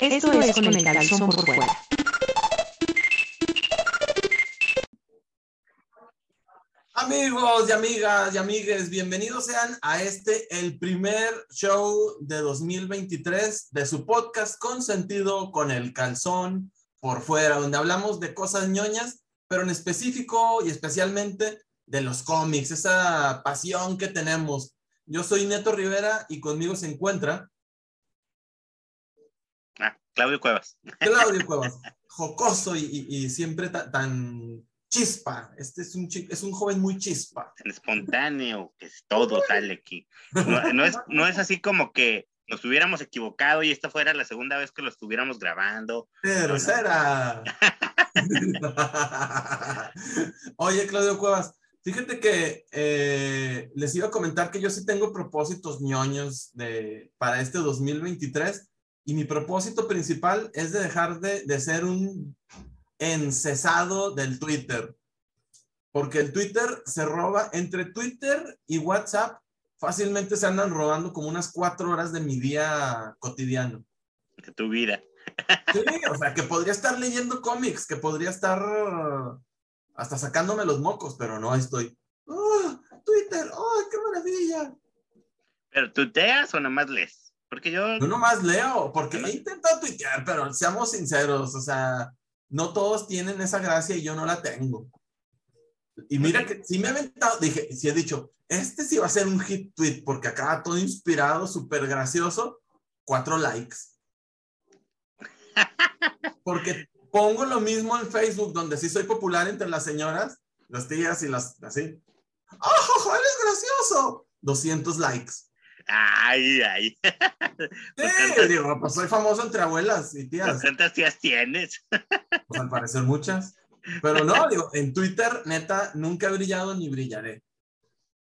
Esto es con el calzón por fuera. Amigos y amigas y amigues, bienvenidos sean a este, el primer show de 2023 de su podcast con sentido con el calzón por fuera, donde hablamos de cosas ñoñas, pero en específico y especialmente de los cómics, esa pasión que tenemos. Yo soy Neto Rivera y conmigo se encuentra Claudio Cuevas. Claudio Cuevas, jocoso y, y- y siempre ta- tan chispa. Este es un, es un joven muy chispa. Tan espontáneo, que es todo sale aquí. No, no es, no es así como que nos hubiéramos equivocado y esta fuera la segunda vez que lo estuviéramos grabando. Tercera. Oye, Claudio Cuevas, fíjate que eh, les iba a comentar que yo sí tengo propósitos ñoños de, para este 2023 y mi propósito principal es de dejar de, de ser un encesado del Twitter. Porque el Twitter se roba entre Twitter y WhatsApp. Fácilmente se andan robando como unas cuatro horas de mi día cotidiano. de tu vida. Sí, o sea, que podría estar leyendo cómics, que podría estar uh, hasta sacándome los mocos, pero no, ahí estoy. ¡Oh, Twitter! ¡Oh, qué maravilla! ¿Pero tuteas o nomás lees? Porque yo, Yo nomás leo, porque he intentado tuitear, pero seamos sinceros, o sea, no todos tienen esa gracia y yo no la tengo. Y mira que sí me he aventado, dije, sí he dicho, este sí va a ser un hit tweet, porque acá todo inspirado, súper gracioso, cuatro likes. Porque pongo lo mismo en Facebook, donde sí soy popular entre las señoras, las tías y las así. ¡Oh, jojo, eres gracioso! 200 likes. Ay, ay, Sí, digo, pues soy famoso entre abuelas y tías. ¿cuántas tías tienes? Pues al parecer muchas. Pero no, digo, en Twitter, neta, nunca he brillado ni brillaré.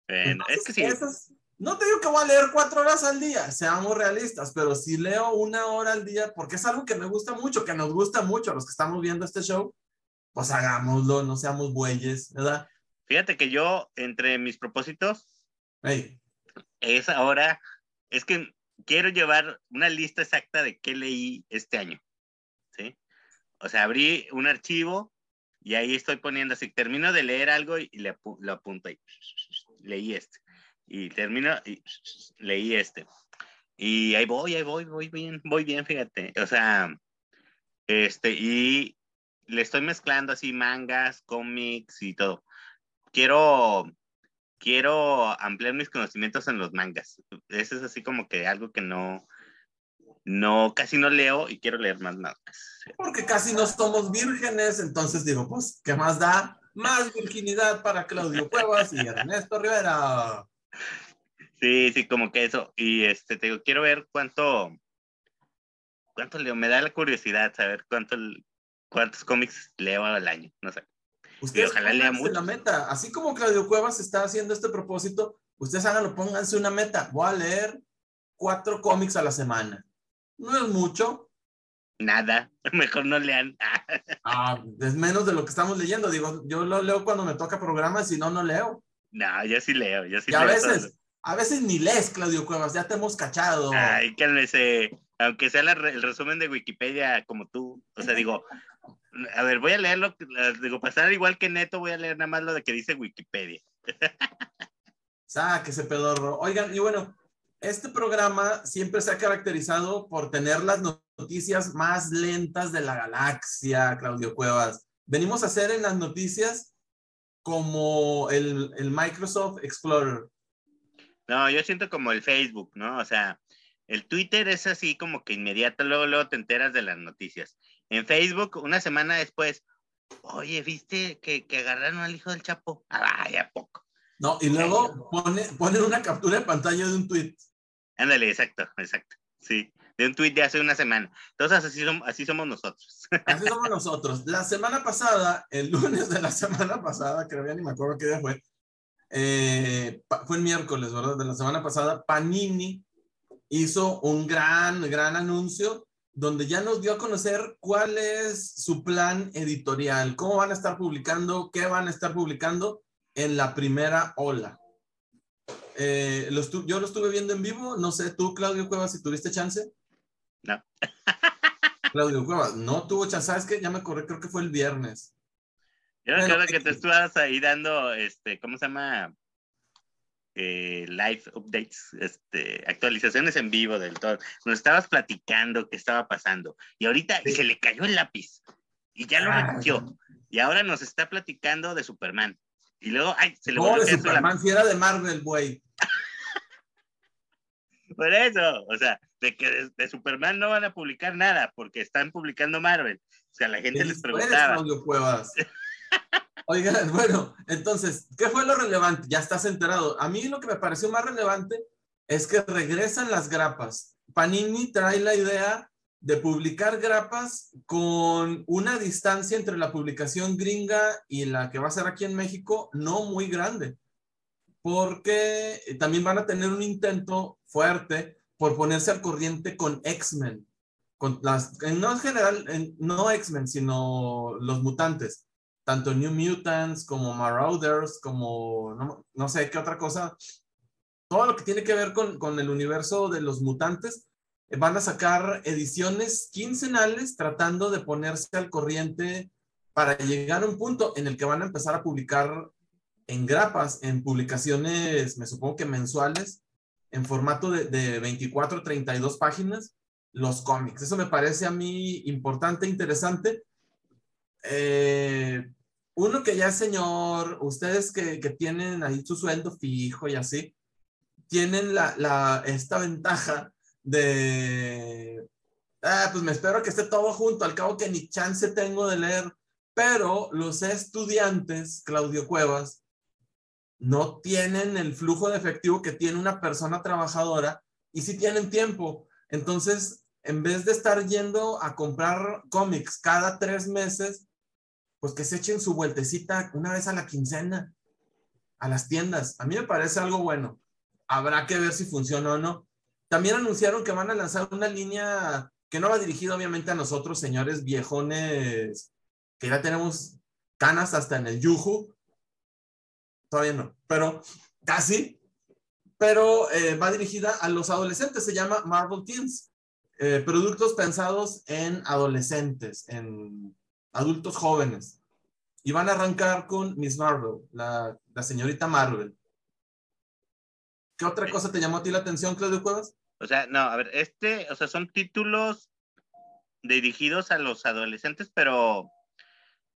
Bueno, es que sí, Esas- no te digo que voy a leer cuatro horas al día, seamos realistas, pero si leo una hora al día, porque es algo que me gusta mucho, que nos gusta mucho a los que estamos viendo este show, pues hagámoslo, no seamos bueyes, ¿verdad? fíjate que yo, entre mis propósitos, Hey, es ahora, es que quiero llevar una lista exacta de qué leí este año, ¿sí? O sea, abrí un archivo y ahí estoy poniendo así, termino de leer algo y le lo apunto ahí, leí este, y termino y leí este, y ahí voy, ahí voy, voy bien, voy bien, fíjate, o sea, este, y le estoy mezclando así mangas, cómics y todo. Quiero quiero ampliar mis conocimientos en los mangas. Eso es así como que algo que no, no, casi no leo y quiero leer más mangas. porque casi no somos vírgenes, entonces digo, pues, ¿qué más da? Más virginidad para Claudio Cuevas y Ernesto Rivera. Sí, sí, como que eso. Y este, te digo, quiero ver cuánto, cuánto leo. Me da la curiosidad saber cuánto, cuántos cómics leo al año. No sé. Ustedes ojalá lea mucho. la meta. Así como Claudio Cuevas está haciendo este propósito, ustedes háganlo, pónganse una meta. Voy a leer cuatro cómics a la semana. No es mucho, Nada. Mejor no lean. ah, es menos de lo que estamos leyendo. Digo, yo lo leo cuando me toca programa, si no, no leo. No, yo sí leo. Yo sí y a leo veces, todo. a veces ni lees, Claudio Cuevas, ya te hemos cachado. Ay, cálmese. Aunque sea la el resumen de Wikipedia como tú. O sea, digo, a ver, voy a leerlo. Digo, pasar igual que Neto, voy a leer nada más lo de que dice Wikipedia. Sáquese, pedorro. Oigan, y bueno, este programa siempre se ha caracterizado por tener las noticias más lentas de la galaxia, Claudio Cuevas. Venimos a hacer en las noticias como el, el Microsoft Explorer. No, yo siento como el Facebook, ¿no? O sea, el Twitter es así como que inmediato, luego, luego te enteras de las noticias. En Facebook, una semana después, oye, ¿viste que, que agarraron al hijo del Chapo? Ah, ya poco. No, y luego pone, ponen una captura de pantalla de un tweet. Ándale, exacto, exacto. Sí, de un tweet de hace una semana. Entonces, así, som- así somos nosotros. Así somos nosotros. La semana pasada, el lunes de la semana pasada, creo ya ni me acuerdo qué día fue, eh, fue el miércoles, ¿verdad? De la semana pasada, Panini hizo un gran, gran anuncio donde ya nos dio a conocer cuál es su plan editorial, cómo van a estar publicando, qué van a estar publicando en la primera ola. Eh, lo yo lo estuve viendo en vivo, no sé, tú, Claudio Cuevas, si tuviste chance. No. Claudio Cuevas, no tuvo chance, ¿sabes qué? Ya me acordé, creo que fue el viernes. Yo acuerdo que te estabas ahí dando, este, ¿cómo se llama? Eh, live updates, este, actualizaciones en vivo del todo. Nos estabas platicando qué estaba pasando. Y ahorita Sí. se le cayó el lápiz. Y ya lo Ah. recogió. Y ahora nos está platicando de Superman. Y luego, ay, se le de. Superman, si era de Marvel, güey. Por eso, o sea, de que de, de Superman no van a publicar nada porque están publicando Marvel. O sea, la gente ¿Qué les preguntaba. Claudio Oigan, bueno, entonces, ¿qué fue lo relevante? Ya estás enterado. A mí lo que me pareció más relevante es que regresan las grapas. Panini trae la idea de publicar grapas con una distancia entre la publicación gringa y la que va a ser aquí en México no muy grande, porque también van a tener un intento fuerte por ponerse al corriente con X-Men, con las, no en general, en- no X-Men, sino los mutantes, tanto New Mutants como Marauders, como no, no sé qué otra cosa, todo lo que tiene que ver con, con el universo de los mutantes, eh, van a sacar ediciones quincenales tratando de ponerse al corriente para llegar a un punto en el que van a empezar a publicar en grapas, en publicaciones, me supongo que mensuales, en formato de, de 24, 32 páginas, los cómics. Eso me parece a mí importante, interesante. Eh, uno que ya es señor, ustedes que, que tienen ahí su sueldo fijo y así, tienen la, la, esta ventaja de, ah, pues me espero que esté todo junto, al cabo que ni chance tengo de leer, pero los estudiantes, Claudio Cuevas, no tienen el flujo de efectivo que tiene una persona trabajadora y sí tienen tiempo. Entonces, en vez de estar yendo a comprar cómics cada tres meses, pues que se echen su vueltecita una vez a la quincena a las tiendas. A mí me parece algo bueno. Habrá que ver si funciona o no. También anunciaron que van a lanzar una línea que no va dirigida obviamente a nosotros, señores viejones, que ya tenemos canas hasta en el yuju. Todavía no, pero casi. Pero eh, va dirigida a los adolescentes, se llama Marvel Teens. Eh, productos pensados en adolescentes, en adultos jóvenes. Y van a arrancar con Miss Marvel, la, la señorita Marvel. ¿Qué otra cosa te llamó a ti la atención, Claudio Cuevas? O sea, no, a ver, este, o sea, son títulos dirigidos a los adolescentes, pero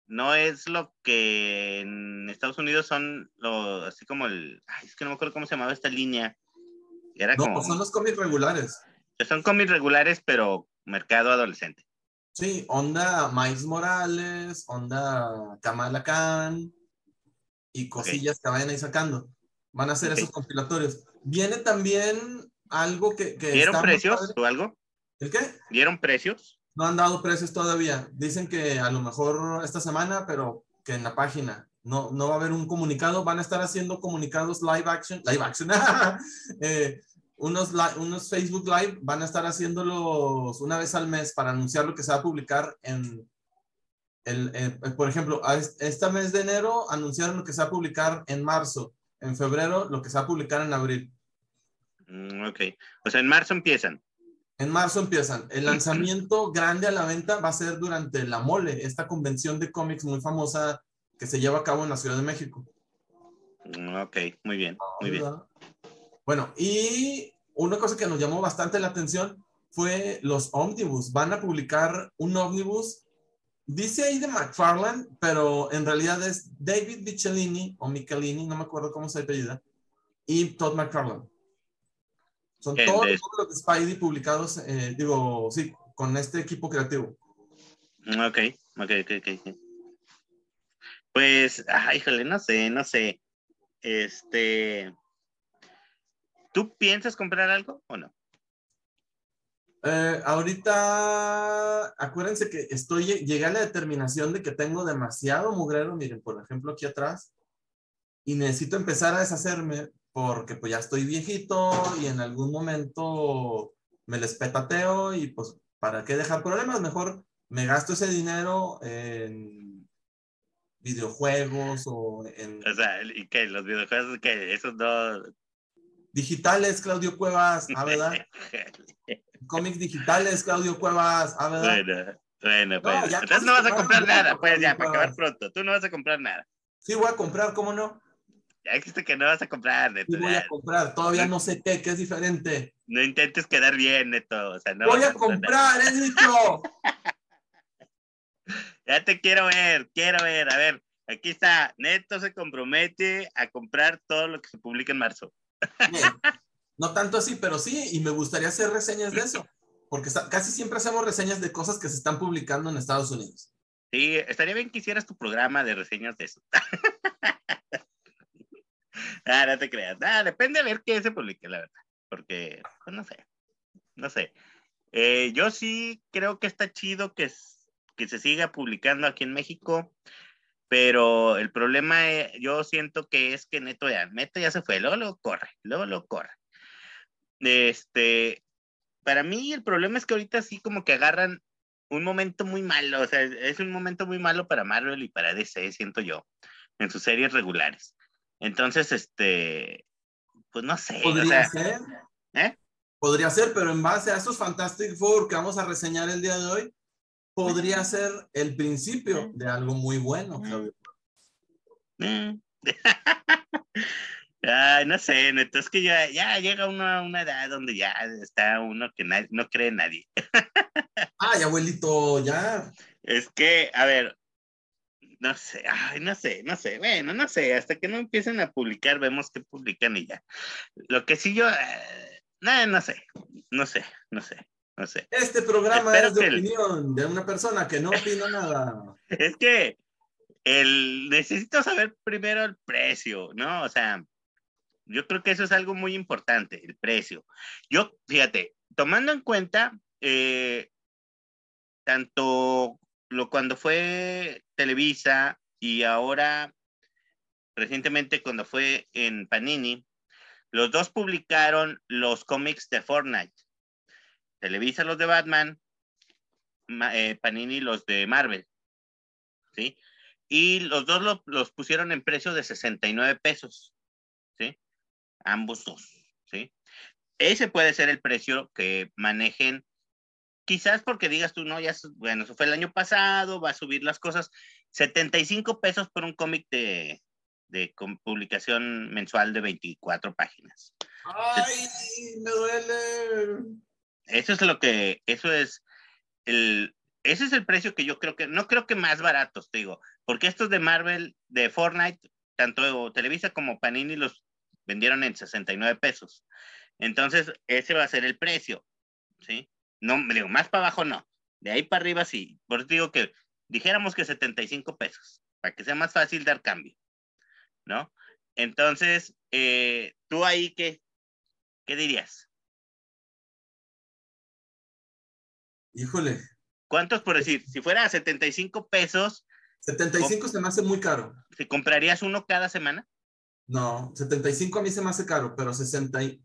no es lo que en Estados Unidos son lo, así como el, ay, es que no me acuerdo cómo se llamaba esta línea. Era No, como, pues son los cómics regulares. son cómics regulares, pero mercado adolescente. Sí, onda Miles Morales, onda Kamala Khan y cosillas que vayan ahí sacando. Van a Ok. esos compilatorios. Viene también algo que... que ¿Dieron precios padre. o algo? ¿El qué? ¿Dieron precios? No han dado precios todavía. Dicen que a lo mejor esta semana, pero que en la página. No, no va a haber un comunicado. Van a estar haciendo comunicados live action. Live action. Eh, unos, unos Facebook Live van a estar haciéndolos una vez al mes para anunciar lo que se va a publicar en... El, eh, por ejemplo, este mes de enero anunciaron lo que se va a publicar en marzo. En febrero, lo que se va a publicar en abril. Mm, ok. O sea, en marzo empiezan. En marzo empiezan. El lanzamiento grande a la venta va a ser durante la Mole, esta convención de cómics muy famosa que se lleva a cabo en la Ciudad de México. Mm, Ok, muy bien, muy bien. Bueno, y una cosa que nos llamó bastante la atención fue los ómnibus. Van a publicar un ómnibus, dice ahí de McFarlane, pero en realidad es David Michelini o Michelini, no me acuerdo cómo se apellida, y Todd McFarlane. Son todos de- los de Spidey publicados, eh, digo, sí, con este equipo creativo. Mm, Ok, ok, ok, ok. ok. Pues, ay, híjole, no sé, no sé. Este. ¿Tú piensas comprar algo o no? Eh, ahorita, acuérdense que estoy, llegué a la determinación de que tengo demasiado mugrero, miren, por ejemplo, aquí atrás, y necesito empezar a deshacerme porque pues ya estoy viejito y en algún momento me les petateo y pues, ¿para qué dejar problemas? Mejor me gasto ese dinero en videojuegos o en O sea, ¿y qué? Los videojuegos, que Esos no. Digitales, Claudio Cuevas, ¿ah, verdad? cómics digitales, Claudio Cuevas. A ver. Bueno, bueno, No, pues. Entonces no vas a comprar nada, pues ya, para acabar pronto. Tú no vas a comprar nada. Sí, voy a comprar, ¿cómo no? Ya dijiste que no vas a comprar, Neto. Sí, voy a comprar. Todavía no sé qué, que es diferente. No intentes quedar bien, Neto. O sea, no voy a comprar, he dicho. Ya te quiero ver, quiero ver. A ver, aquí está. Neto se compromete a comprar todo lo que se publica en marzo. No tanto así, pero sí, y me gustaría hacer reseñas de eso. Porque casi siempre hacemos reseñas de cosas que se están publicando en Estados Unidos. Sí, estaría bien que hicieras tu programa de reseñas de eso. ah, no te creas. Ah, depende de ver qué se publique, la verdad. Porque, pues no sé. No sé. Eh, yo sí creo que está chido que, que se siga publicando aquí en México. Pero el problema, eh, yo siento que es que Neto ya, Neto ya se fue, luego lo corre, luego lo corre. Este, para mí el problema es que ahorita sí como que agarran un momento muy malo, o sea, es- es un momento muy malo para Marvel y para DC, siento yo, en sus series regulares. Entonces, este, pues no sé, o Podría sea, ser. ¿eh? Podría ser, pero en base a esos Fantastic Four que vamos a reseñar el día de hoy, podría ser el principio de algo muy bueno, Claudio. Mm. Ay, no sé, Neto, es que ya, ya llega uno a una edad donde ya está uno que no cree en nadie. Ay, abuelito, ya. Es que, a ver, no sé, ay, no sé, no sé, bueno, no sé, hasta que no empiecen a publicar, vemos que publican y ya. Lo que sí yo, eh, no, no sé, no sé, no sé, no sé. Este programa Espero es de el- opinión de una persona que no opina nada. Es que el, necesito saber primero el precio, ¿no? O sea, yo creo que eso es algo muy importante, el precio. Yo, fíjate, tomando en cuenta eh, tanto lo cuando fue Televisa y ahora recientemente cuando fue en Panini, los dos publicaron los cómics de Fortnite. Televisa los de Batman, Ma- eh, Panini los de Marvel. ¿Sí? Y los dos lo- los pusieron en precio de 69 pesos. ¿Sí? Ambos dos. ¿Sí? Ese puede ser el precio que manejen. Quizás porque digas tú, no, ya, bueno, eso fue el año pasado, va a subir las cosas. 75 pesos por un cómic de, de publicación mensual de 24 páginas. Ay, me duele. Eso es lo que, eso es el, ese es el precio que yo creo que, no creo que más baratos, te digo, porque estos de Marvel, de Fortnite, tanto Televisa como Panini los vendieron en 69 pesos. Entonces, ese va a ser el precio, ¿sí? No, me digo, más para abajo no. De ahí para arriba sí. Por eso digo que dijéramos que 75 pesos, para que sea más fácil dar cambio, ¿no? Entonces, eh, tú ahí, ¿qué, qué dirías? Híjole, ¿Cuántos por decir? Si fuera a 75 pesos, 75 se me hace muy caro. ¿te comprarías uno cada semana? No, 75 a mí se me hace caro, pero 60 y-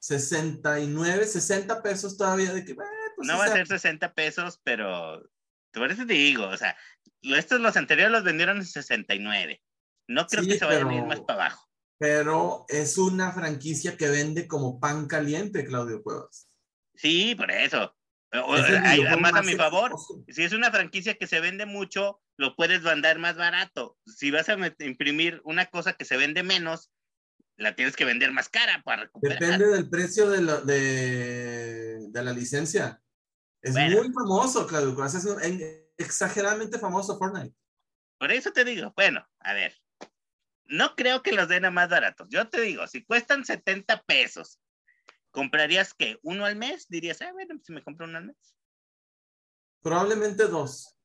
69, 60 pesos todavía de que, eh, pues No va a se- ser 60 pesos, pero por eso te digo, o sea, estos los anteriores los vendieron en 69. No creo Sí, que se vayan a ir más para abajo. Pero es una franquicia que vende como pan caliente, Claudio Cuevas. Sí, por eso. O- Es videojuego más a mi favor, si es una franquicia que se vende mucho, lo puedes mandar más barato. Si vas a imprimir una cosa que se vende menos, la tienes que vender más cara para recuperar. Depende del precio de la, de, de la licencia. Es Bueno. muy famoso, Claudio. Es un- en- exageradamente famoso Fortnite. Por eso te digo, bueno, a ver, no creo que los den a más baratos. Yo te digo, si cuestan 70 pesos, ¿comprarías qué? ¿Uno al mes? Dirías, ah, bueno, si me compro uno al mes. Probablemente dos.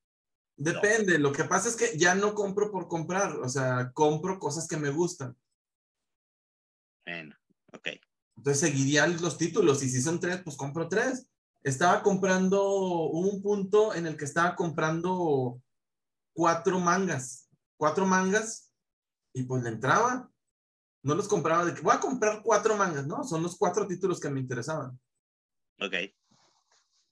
Depende. Lo que pasa es que ya no compro por comprar. O sea, compro cosas que me gustan. Bueno, ok. Entonces seguiría los títulos y si son tres, pues compro tres. Estaba comprando, hubo un punto en el que estaba comprando cuatro mangas, cuatro mangas y pues le entraba. No los compraba de que voy a comprar cuatro mangas, no, son los cuatro títulos que me interesaban. Ok,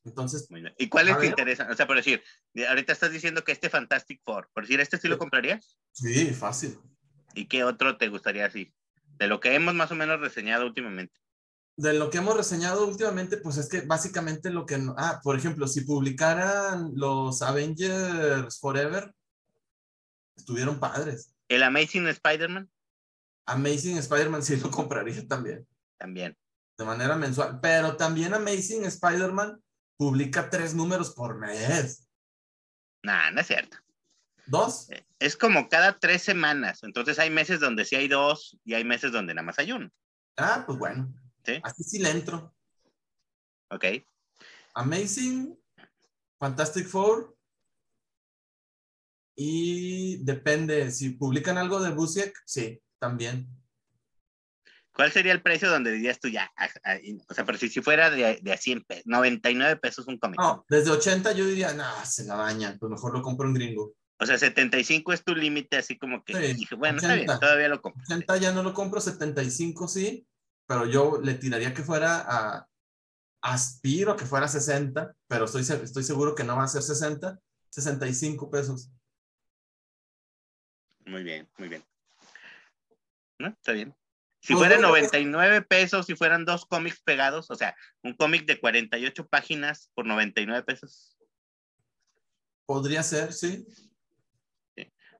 Entonces, muy bien. ¿Y cuáles te interesan? O sea, por decir, de- ahorita estás diciendo que este Fantastic Four, por decir, ¿este sí lo comprarías? sí, fácil. ¿Y qué otro te gustaría así? De lo que hemos más o menos reseñado últimamente. de lo que hemos reseñado últimamente, pues es que básicamente lo que... no- Ah, por ejemplo, si publicaran los Avengers Forever, estuvieron padres. El Amazing Spider-Man Amazing Spider-Man sí lo compraría también, también. de manera mensual. Pero también Amazing Spider-Man publica tres números por mes. Nah, no es cierto. ¿Dos? Es como cada tres semanas. Entonces hay meses donde sí hay dos y hay meses donde nada más hay uno. Ah, pues bueno. Sí. Así sí le entro. ¿Ok? Amazing, Fantastic Four. Y depende, si publican algo de Busiek, sí, también. ¿Cuál sería el precio donde dirías tú ya? ah, y- O sea, pero si, si fuera de, de a 100 pesos, 99 pesos un cómic. No, desde 80 yo diría, no, se la bañan, pues mejor lo compro en gringo. O sea, 75 es tu límite, así como que Sí, dije, bueno, está 80. bien, todavía lo compro. 80 ya no lo compro, 75 sí, pero yo le tiraría que fuera a, aspiro que fuera 60, pero estoy, estoy seguro que no va a ser 60, 65 pesos. Muy bien, muy bien. ¿No? Está bien. Si Pues fueran bueno, pues- 99 pesos, si fueran dos cómics pegados, o sea, un cómic de 48 páginas por 99 pesos. Podría ser, sí.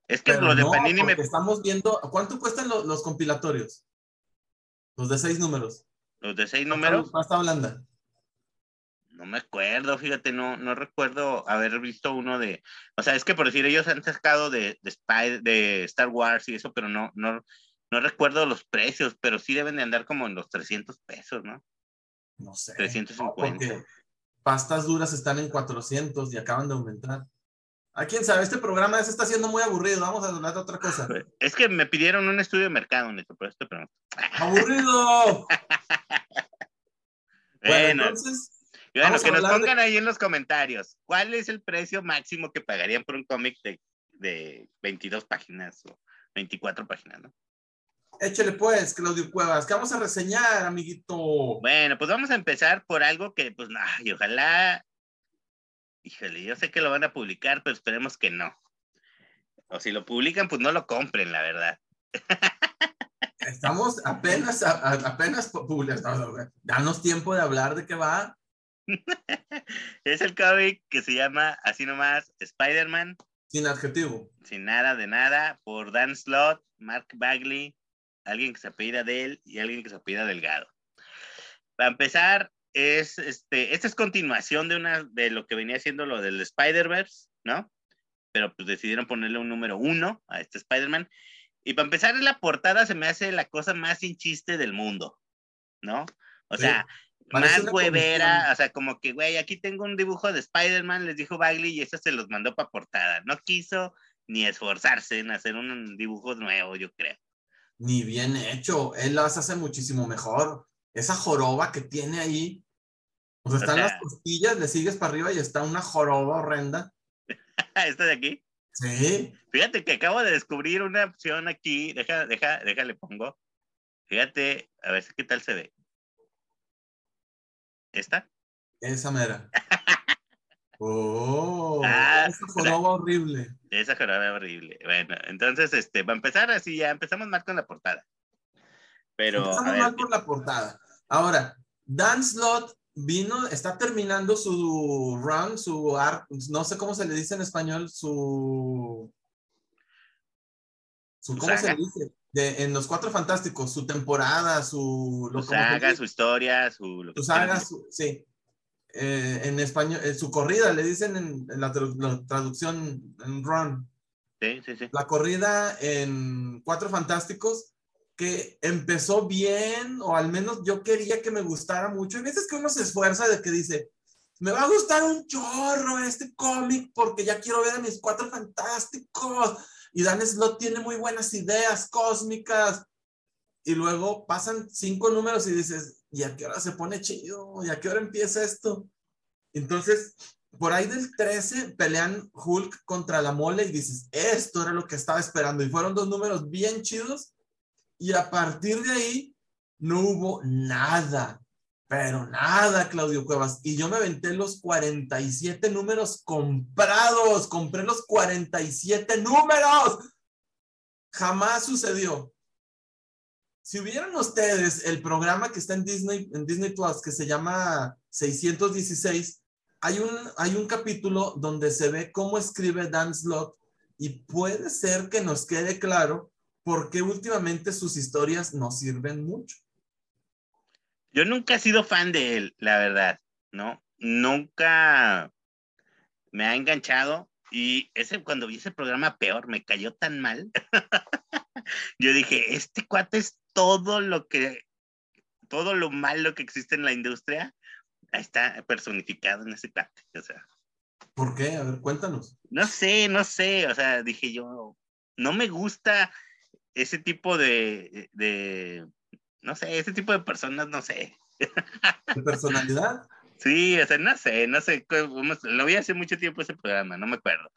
Es que Pero lo de no, Panini me... estamos viendo, ¿cuánto cuestan lo- los compilatorios? Los de seis números. Los de seis números, Pasta blanda. no me acuerdo, fíjate, no, no recuerdo haber visto uno de... O sea, es que por decir, ellos han sacado de, de, Spy- de Star Wars y eso, pero no, no, no recuerdo los precios, pero sí deben de andar como en los 300 pesos, ¿no? No sé. 350. Porque pastas duras están en 400 y acaban de aumentar. ¿A quién sabe? Este programa se está haciendo muy aburrido. Vamos a hablar de otra cosa. Es que me pidieron un estudio de mercado, Neto, por esto pregunto. ¡Aburrido! Bueno, Bueno, entonces, bueno, que nos de- pongan ahí en los comentarios. ¿Cuál es el precio máximo que pagarían por un cómic de, de 22 páginas o 24 páginas, no? Échale pues, Claudio Cuevas, que vamos a reseñar, amiguito. Bueno, pues vamos a empezar por algo que, pues, ay, ojalá, híjole, yo sé que lo van a publicar, pero esperemos que no. O si lo publican, pues no lo compren, la verdad. Estamos apenas, a- a- apenas publicando. Danos tiempo de hablar de qué va. Es el cómic que se llama, así nomás, Spider-Man, Sin adjetivo. sin nada de nada, por Dan Slott, Mark Bagley, alguien que se apellida de él y alguien que se apellida Delgado. Para empezar, es este, esta es continuación de una de lo que venía siendo lo del Spider-Verse, ¿no? Pero pues decidieron ponerle un número uno a este Spider-Man. Y para empezar, en la portada se me hace la cosa más sin chiste del mundo, ¿no? O Sí, sea, más huevera, o sea, como que, güey, aquí tengo un dibujo de Spider-Man, les dijo Bagley, y eso se los mandó para portada. No quiso ni esforzarse en hacer un dibujo nuevo, yo creo. Ni bien hecho. Él las hace muchísimo mejor. Esa joroba que tiene ahí. O sea, O están sea- las costillas, le sigues para arriba y está una joroba horrenda. Esta de aquí. Sí. Fíjate que acabo de descubrir una opción aquí. Deja, deja, déjale pongo. Fíjate, a ver si qué tal se ve. ¿Esta? Esa mera. Oh, Ah, esa joroba horrible. Esa jarabe horrible. Bueno, entonces, este, va a empezar así, ya empezamos mal con la portada. Pero, Empezamos ver, mal por la portada. Ahora, Dan Slott vino, está terminando su run, su art, no sé cómo se le dice en español, su. su ¿Cómo se le dice? De, en los Cuatro Fantásticos, su temporada, su. lo- su saga, su historia, su... lo que su saga, su- sí. Eh, en español, eh, su corrida, le dicen en, en la, tradu- la traducción, en run. Sí, sí, sí. la corrida en Cuatro Fantásticos que empezó bien, o al menos yo quería que me gustara mucho. Hay veces que uno se esfuerza de que dice, me va a gustar un chorro este cómic porque ya quiero ver a mis Cuatro Fantásticos. Y Dan Slott tiene muy buenas ideas cósmicas. Y luego pasan cinco números y dices, ¿y a qué hora se pone chido? ¿Y a qué hora empieza esto? Entonces, por ahí del 13 pelean Hulk contra la mole y dices, esto era lo que estaba esperando. Y fueron dos números bien chidos. Y a partir de ahí no hubo nada, pero nada, Claudio Cuevas. Y yo me aventé los 47 números comprados. Compré los 47 números. Jamás sucedió. Si hubieran ustedes el programa que está en Disney, en Disney Plus, que se llama 616, hay un, hay un capítulo donde se ve cómo escribe Dan Slott y puede ser que nos quede claro por qué últimamente sus historias no sirven mucho. Yo nunca he sido fan de él, la verdad, ¿no? Nunca me ha enganchado y ese cuando vi ese programa peor, me cayó tan mal. Yo dije, este cuate es todo lo que, todo lo malo que existe en la industria, está personificado en ese cuate. O sea. ¿Por qué? A ver, cuéntanos. No sé, no sé. O sea, dije yo, no me gusta ese tipo de, de no sé, ese tipo de personas, no sé. ¿De personalidad? Sí, o sea, no sé, no sé, lo vi hace mucho tiempo ese programa, no me acuerdo.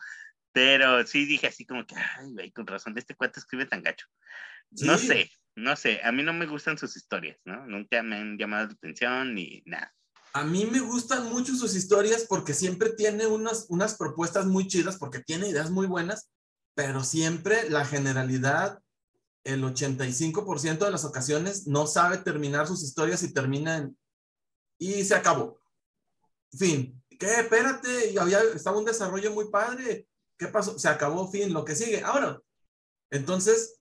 Pero sí dije así como que, ay, güey, con razón, este cuate escribe tan gacho. No sé, no sé, a mí no me gustan sus historias, ¿no? Nunca me han llamado la atención ni nada. A mí me gustan mucho sus historias porque siempre tiene unas, unas propuestas muy chidas, porque tiene ideas muy buenas, pero siempre la generalidad, el 85% de las ocasiones, no sabe terminar sus historias y terminan y se acabó. Fin. ¿Qué? Espérate, había, estaba un desarrollo muy padre. ¿Qué pasó? Se acabó, fin, lo que sigue. Ahora, entonces,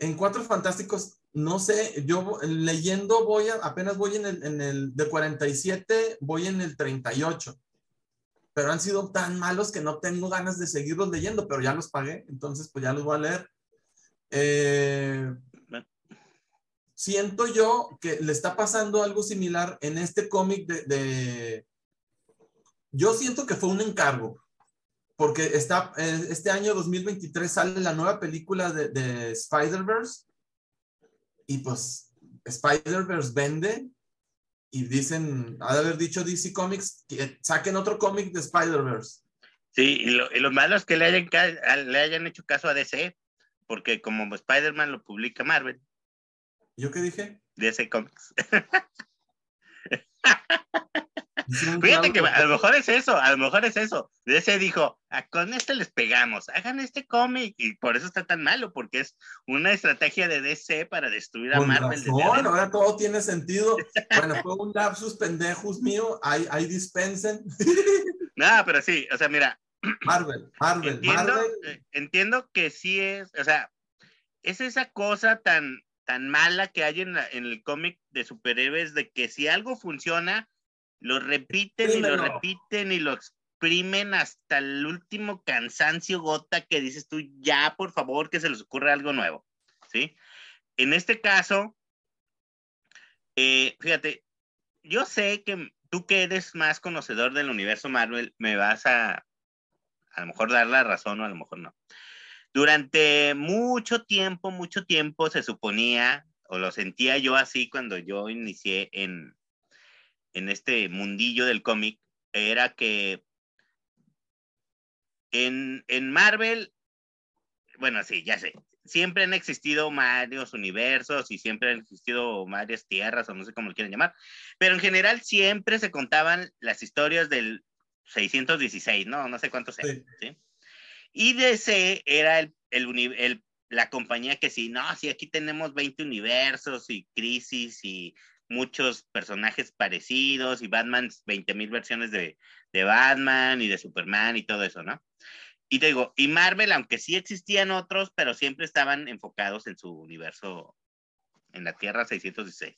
en Cuatro Fantásticos, no sé, yo leyendo voy a, apenas voy en el, en el de 47, voy en el 38. Pero han sido tan malos que no tengo ganas de seguirlos leyendo, pero ya los pagué, entonces pues ya los voy a leer. Eh, siento yo que le está pasando algo similar en este cómic de, Yo siento que fue un encargo, porque está, eh, este año 2023 sale la nueva película de, de Spider-Verse y pues Spider-Verse vende y dicen, ha de haber dicho DC Comics, que saquen otro cómic de Spider-Verse. Sí, y lo, malo es que le hayan, le hayan hecho caso a DC, porque como Spider-Man lo publica Marvel. ¿Yo qué dije? DC Comics. Fíjate que a lo mejor es eso, a lo mejor es eso. DC dijo, ah, con este les pegamos, hagan este cómic y por eso está tan malo, porque es una estrategia de DC para destruir a Marvel. Razón, ahora todo tiene sentido. Bueno, fue un lapsus pendejos mío, ahí, ahí dispensen. no, pero sí, o sea, mira. Marvel, Marvel, entiendo, Marvel. Eh, entiendo que sí es, o sea, es esa cosa tan, tan mala que hay en, en el cómic de superhéroes de que si algo funciona, lo repiten y lo repiten y lo exprimen hasta el último cansancio gota que dices tú, ya por favor que se les ocurra algo nuevo, ¿sí? En este caso, eh, fíjate, yo sé que tú que eres más conocedor del universo Marvel, me vas a a lo mejor dar la razón o a lo mejor no. Durante mucho tiempo, mucho tiempo se suponía, o lo sentía yo así cuando yo inicié en, en este mundillo del cómic, era que en, en Marvel, bueno, sí, ya sé, siempre han existido varios universos y siempre han existido varias tierras, o no sé cómo lo quieren llamar, pero en general siempre se contaban las historias del 616, no, no sé cuántos eran, sí. Y DC era el, el, la compañía que sí, no, sí, aquí tenemos 20 universos y crisis y muchos personajes parecidos y Batman, 20 mil versiones de, de, Batman y de Superman y todo eso, ¿no? Y te digo, y Marvel, aunque sí existían otros, pero siempre estaban enfocados en su universo, en la Tierra 616.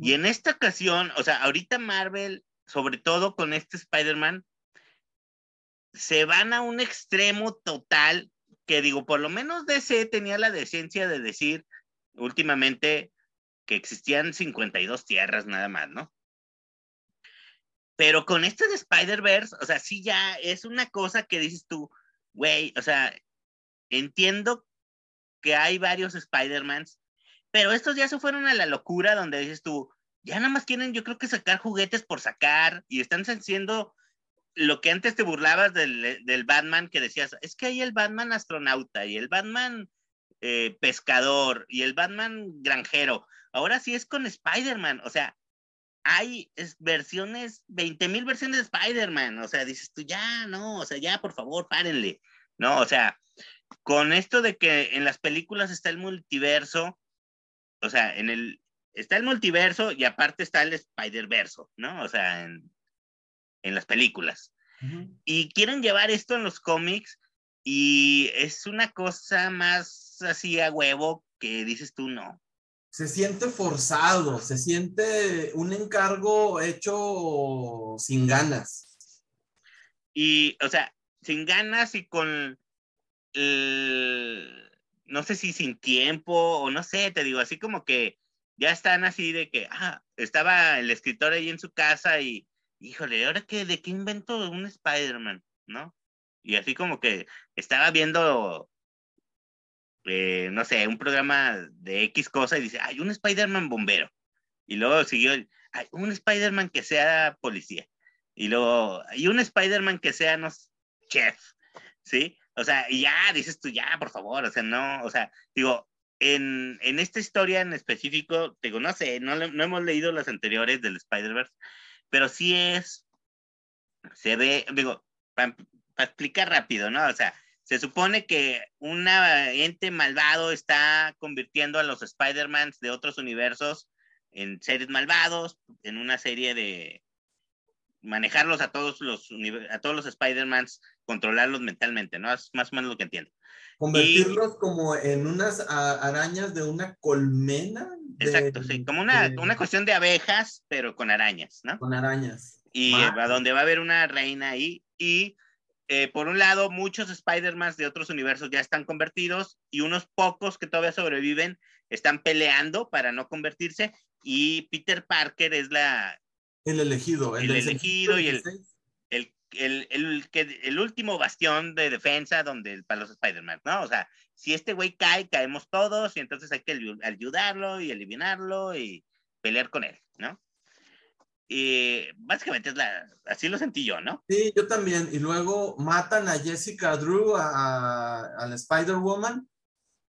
Y en esta ocasión, o sea, ahorita Marvel, sobre todo con este Spider-Man, se van a un extremo total que digo, por lo menos DC tenía la decencia de decir últimamente que existían 52 tierras nada más, ¿no? Pero con este de Spider-Verse, o sea, sí ya es una cosa que dices tú, güey, o sea, entiendo que hay varios Spider-Mans, pero estos ya se fueron a la locura donde dices tú, ya nada más quieren, yo creo que sacar juguetes por sacar y están haciendo lo que antes te burlabas del, del, Batman, que decías, es que hay el Batman astronauta y el Batman eh, pescador y el Batman granjero. Ahora sí es con Spider-Man, o sea, hay versiones, 20 mil versiones de Spider-Man, o sea, dices tú, ya, no, o sea, ya, por favor, párenle, ¿no? O sea, con esto de que en las películas está el multiverso, o sea, en el, está el multiverso y aparte está el Spider-Verso, ¿no? O sea, en, en las películas. Y quieren llevar esto en los cómics y es una cosa más así a huevo que dices tú no. Se siente forzado, se siente un encargo hecho sin ganas. Y, o sea, sin ganas y con, no sé si sin tiempo o no sé, te digo, así como que ya están así de que, ah, estaba el escritor ahí en su casa y, híjole, ¿ahora qué? ¿De qué invento un Spider-Man? ¿No? Y así como que estaba viendo, eh, no sé, un programa de X cosa y dice, hay un Spider-Man bombero. Y luego siguió, hay un Spider-Man que sea policía. Y luego, hay un Spider-Man que sea, no chef, ¿sí? O sea, y ya dices tú, ya, por favor, o sea, no, o sea, digo, en, en esta historia en específico, digo, no sé, no, no hemos leído las anteriores del Spider-Verse, pero sí es, se ve, digo, para explicar rápido, ¿no? O sea, se supone que un ente malvado está convirtiendo a los Spider-Mans de otros universos en seres malvados, en una serie de manejarlos a todos los a todos los Spider-Mans, controlarlos mentalmente, ¿no? Es más o menos lo que entiendo. Convertirlos como en unas arañas de una colmena. exacto, sí, como una, una cuestión de abejas, pero con arañas, ¿no? Con arañas. Y a donde va a haber una reina ahí y eh, por un lado, muchos Spider-Man de otros universos ya están convertidos y unos pocos que todavía sobreviven están peleando para no convertirse y Peter Parker es la... El elegido. El, elegido y el, el, el, el, el, último bastión de defensa donde, para los Spider-Man, ¿no? O sea, si este güey cae, caemos todos y entonces hay que ayudarlo y eliminarlo y pelear con él, ¿no? Y básicamente es así lo sentí yo, ¿no? Sí, yo también. Y luego matan a Jessica Drew, a, la Spider-Woman.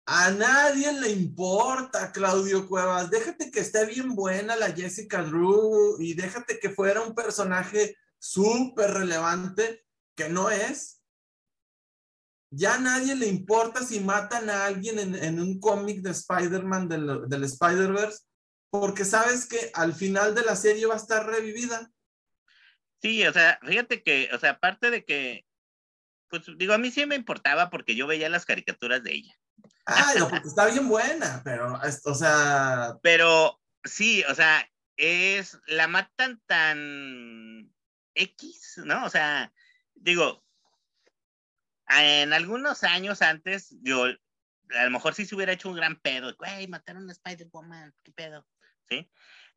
A nadie le importa, Claudio Cuevas. Déjate que esté bien buena la Jessica Drew y déjate que fuera un personaje súper relevante, que no es. Ya a nadie le importa si matan a alguien en, en un cómic de Spider-Man del, del Spider-Verse porque sabes que al final de la serie va a estar revivida. Sí, o sea, fíjate que, o sea, aparte de que, pues digo, a mí sí me importaba porque yo veía las caricaturas de ella. Ah, no, porque está bien buena, pero, o sea. Pero sí, o sea, es, la matan tan X, ¿no? O sea, digo, en algunos años antes, yo, a lo mejor sí se hubiera hecho un gran pedo, güey, mataron a Spider-Woman, qué pedo. ¿Sí?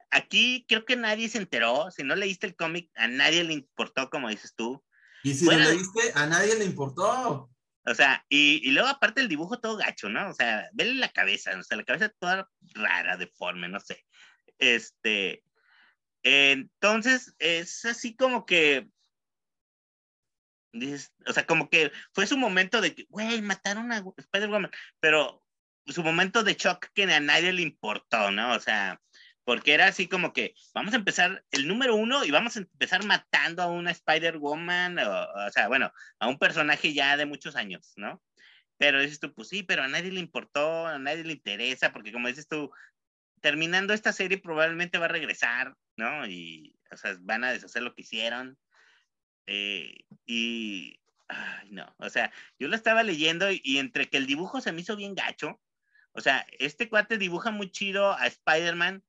Aquí creo que nadie se enteró, si no leíste el cómic, a nadie le importó, como dices tú. Y si lo leíste, a nadie le importó. O sea, y, y, luego aparte el dibujo todo gacho, ¿no? O sea, vele la cabeza, o sea, la cabeza toda rara, deforme, no sé. Este, entonces, es así como que, o sea, como que fue su momento de que, güey, mataron a Spider-Woman, pero su momento de shock que a nadie le importó, ¿no? O sea, porque era así como que vamos a empezar el número uno y vamos a empezar matando a una Spider-Woman, o, sea, bueno, a un personaje ya de muchos años, ¿no? Pero dices tú, pues sí, pero a nadie le importó, a nadie le interesa, porque como dices tú, terminando esta serie probablemente va a regresar, ¿no? Y, o sea, van a deshacer lo que hicieron. Eh, y, ay, no, o sea, yo lo estaba leyendo y, y entre que el dibujo se me hizo bien gacho, o sea, este cuate dibuja muy chido a Spider-Man,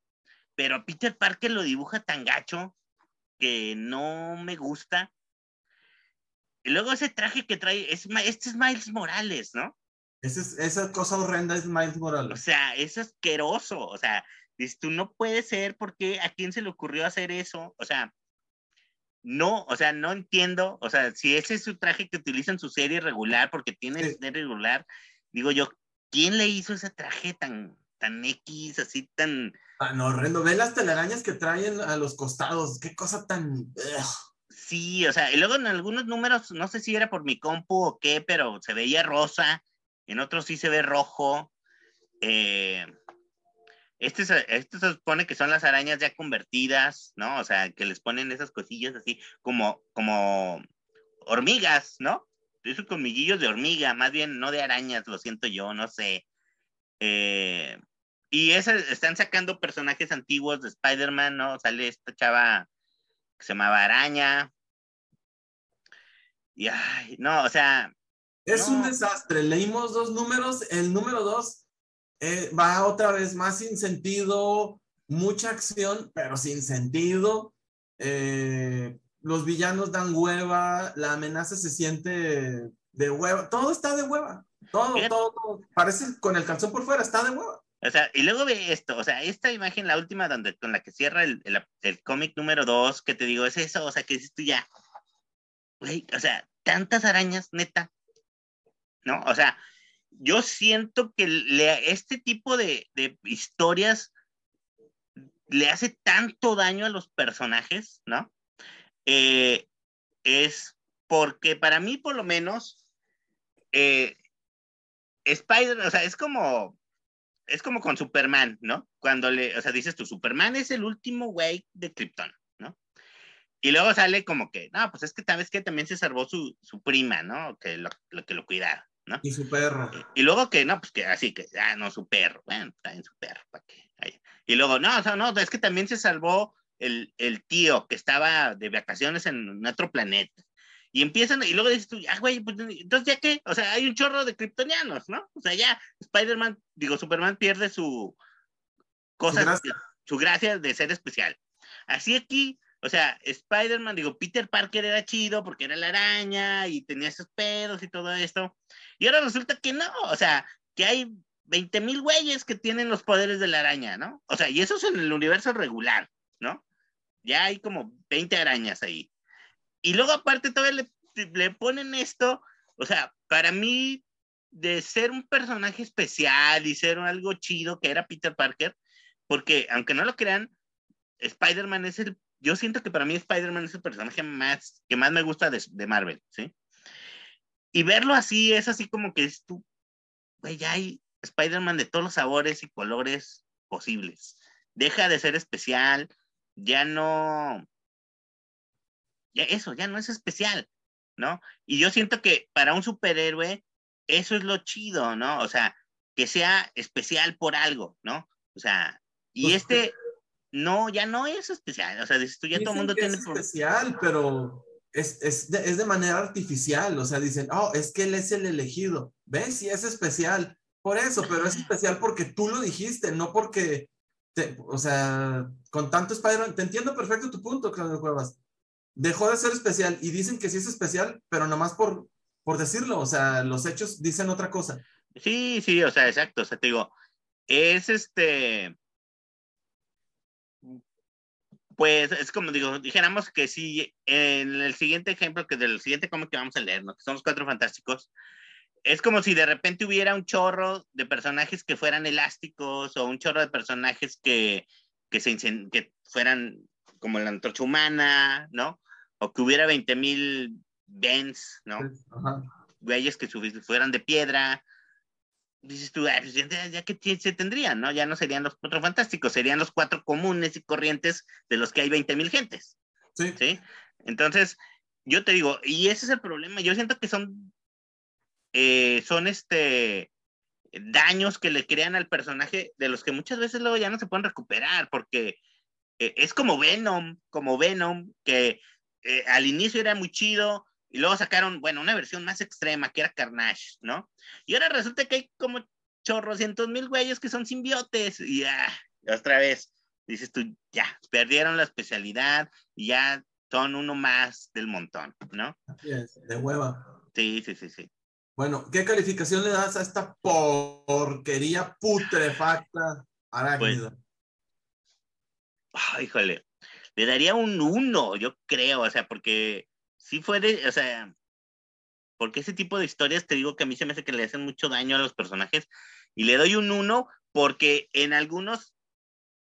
pero Peter Parker lo dibuja tan gacho que no me gusta. Y luego ese traje que trae, es, este es Miles Morales, ¿no? esa cosa horrenda es Miles Morales. O sea, es asqueroso. O sea, dices tú, no puede ser porque a quién se le ocurrió hacer eso. O sea, no, o sea, no entiendo. O sea, si ese es su traje que utiliza en su serie regular, porque tiene serie regular, digo yo, ¿quién le hizo ese traje tan, tan X, así tan Tan horrendo. Ve las telarañas que traen a los costados. Qué cosa tan. Sí, o sea, y luego en algunos números, no sé si era por mi compu o qué, pero se veía rosa. En otros sí se ve rojo. Eh, este, este, se supone que son las arañas ya convertidas, ¿no? O sea, que les ponen esas cosillas así como, como hormigas, ¿no? Esos colmillillos de hormiga, más bien no de arañas, lo siento yo, no sé. Eh, y esa, están sacando personajes antiguos de Spider-Man, ¿no? Sale esta chava que se llamaba Araña. Y ay, no, o sea. Es no. un desastre. Leímos dos números. El número dos eh, va otra vez más sin sentido, mucha acción, pero sin sentido. Eh, los villanos dan hueva, la amenaza se siente de hueva, todo está de hueva, todo, Fíjate. todo, todo. Parece con el calzón por fuera, está de hueva. O sea, y luego ve esto, o sea, esta imagen, la última donde, con la que cierra el, el, el cómic número dos, que te digo, es eso, o sea, que dices tú ya, güey, o sea, tantas arañas, neta, ¿no? O sea, yo siento que le, este tipo de, de historias le hace tanto daño a los personajes, ¿no? Eh, es porque para mí, por lo menos, eh, Spider, o sea, es como, es como con Superman, ¿no? Cuando le, o sea, dices tú, Superman es el último güey de Krypton, ¿no? Y luego sale como que, no, pues es que sabes que también se salvó su, su prima, ¿no? Que lo, lo que lo cuidaba, ¿no? Y su perro. Y luego que, no, pues que así, que, ah, no, su perro, bueno, también su perro, ¿para qué? Ahí. Y luego, no, o sea, no, es que también se salvó el, el tío que estaba de vacaciones en otro planeta. Y empiezan, y luego dices tú, ah, güey, pues, entonces ya qué, o sea, hay un chorro de kryptonianos, ¿no? O sea, ya Spider-Man, digo, Superman pierde su cosa, Su gracia. su gracia de ser especial. Así aquí, o sea, Spider-Man, digo, Peter Parker era chido porque era la araña y tenía esos pedos y todo esto. Y ahora resulta que no, o sea, que hay 20 mil güeyes que tienen los poderes de la araña, ¿no? O sea, y eso es en el universo regular, ¿no? Ya hay como 20 arañas ahí. Y luego aparte todavía le, le ponen esto, o sea, para mí, de ser un personaje especial y ser algo chido que era Peter Parker, porque aunque no lo crean, Spider-Man es el, yo siento que para mí Spider-Man es el personaje más, que más me gusta de, de Marvel, ¿sí? Y verlo así es así como que es tú, güey, ya hay Spider-Man de todos los sabores y colores posibles. Deja de ser especial, ya no, ya eso, ya no es especial, ¿no? Y yo siento que para un superhéroe eso es lo chido, ¿no? O sea, que sea especial por algo, ¿no? O sea, y Pues, este no, ya no es especial, o sea, dices tú ya todo el mundo tiene es especial, pero es, es, de, es de manera artificial. O sea, dicen, oh, es que él es el elegido. ¿Ves? Sí, es especial. Por eso, pero es especial porque tú lo dijiste, no porque, te- o sea, con tanto Spider-Man, te entiendo perfecto tu punto, Claudio Cuevas. Dejó de ser especial y dicen que sí es especial, pero nomás por, por decirlo. O sea, los hechos dicen otra cosa. Sí, sí, o sea, exacto, o sea, te digo, es este, pues es como digo, dijéramos que si en el siguiente ejemplo, que del siguiente cómic que vamos a leer, ¿no? que son los cuatro fantásticos, es como si de repente hubiera un chorro de personajes que fueran elásticos o un chorro de personajes que, que, se, que fueran como la antorcha humana, ¿no? O que hubiera 20 mil Bens, ¿no? Ajá. güeyes que fueran de piedra. Dices tú, "Ah, pues ya, ya que se tendrían, ¿no? Ya no serían los cuatro fantásticos, serían los cuatro comunes y corrientes de los que hay 20 mil gentes, Sí. ¿sí? Entonces, yo te digo, y ese es el problema, yo siento que son, eh, son este, daños que le crean al personaje de los que muchas veces luego ya no se pueden recuperar, porque eh, es como Venom, como Venom, que eh, al inicio era muy chido, y luego sacaron, bueno, una versión más extrema, que era Carnage, ¿no? Y ahora resulta que hay como chorrocientos mil güeyes que son simbiotes, y ya, otra vez, dices tú, ya, perdieron la especialidad, y ya son uno más del montón, ¿no? Así es, de hueva. Sí, sí, sí, sí. Bueno, ¿qué calificación le das a esta porquería putrefacta arácnida? Ay, híjole, le daría un uno, yo creo, o sea, porque sí fue de, o sea, porque ese tipo de historias te digo que a mí se me hace que le hacen mucho daño a los personajes y le doy un uno porque en algunos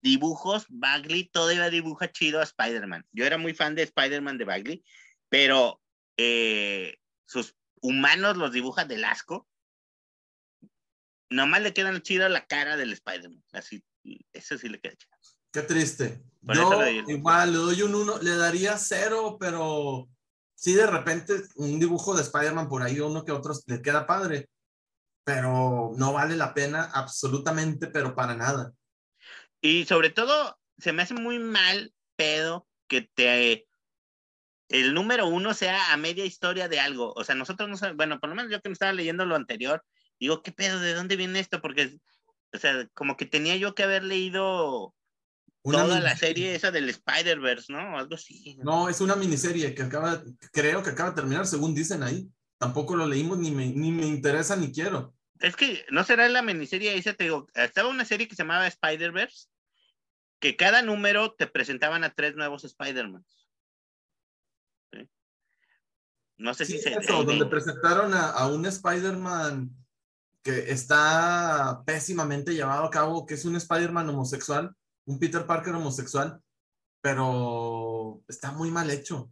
dibujos Bagley todavía dibuja chido a Spider-Man. Yo era muy fan de Spider-Man de Bagley, pero eh, sus humanos los dibuja del asco. Nomás le quedan chido la cara del Spider-Man, así, eso sí le queda chido. Qué triste. Yo igual le doy un 1, le daría 0, pero sí de repente un dibujo de Spider-Man por ahí, uno que otro le queda padre. pero no vale la pena absolutamente, pero para nada. Y sobre todo, se me hace muy mal pedo que te el número uno sea a media historia de algo. O sea, nosotros no sabemos, bueno, por lo menos yo que me estaba leyendo lo anterior, digo, ¿qué pedo? ¿De dónde viene esto? Porque, o sea, como que tenía yo que haber leído Una toda la serie esa del Spider-Verse, ¿no? Algo así. No, es una miniserie que acaba, creo que acaba de terminar, según dicen ahí. Tampoco lo leímos, ni me, ni me interesa, ni quiero. Es que no será la miniserie esa, te digo, estaba una serie que se llamaba Spider-Verse, que cada número te presentaban a tres nuevos Spider-Man. ¿Sí? No sé Sí, si se... eso, donde presentaron a, a un Spider-Man que está pésimamente llevado a cabo, que es un Spider-Man homosexual, un Peter Parker homosexual, pero está muy mal hecho.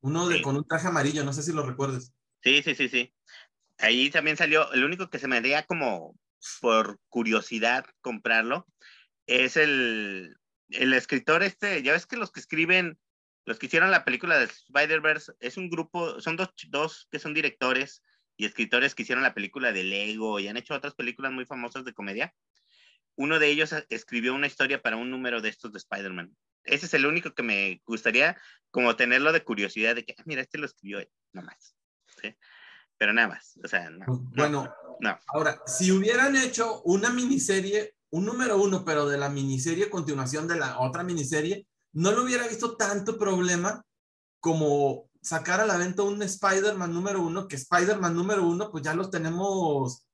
Uno de, Sí. con un traje amarillo, no sé si lo recuerdes. Sí, sí, sí, sí. Ahí también salió, el único que se me haría como por curiosidad comprarlo es el, el escritor este, ya ves que los que escriben, los que hicieron la película de Spider-Verse, es un grupo, son dos, dos que son directores y escritores que hicieron la película de Lego y han hecho otras películas muy famosas de comedia. Uno de ellos eh, escribió una historia para un número de estos de Spider-Man. Ese es el único que me gustaría como tenerlo de curiosidad de que, ah, mira, este lo escribió él, nomás. ¿sí? Pero nada más, o sea, no. No, bueno, no. ahora, si hubieran hecho una miniserie, un número uno, pero de la miniserie continuación de la otra miniserie, no lo hubiera visto tanto problema como sacar a la venta un Spider-Man número uno, que Spider-Man número uno, pues ya los tenemos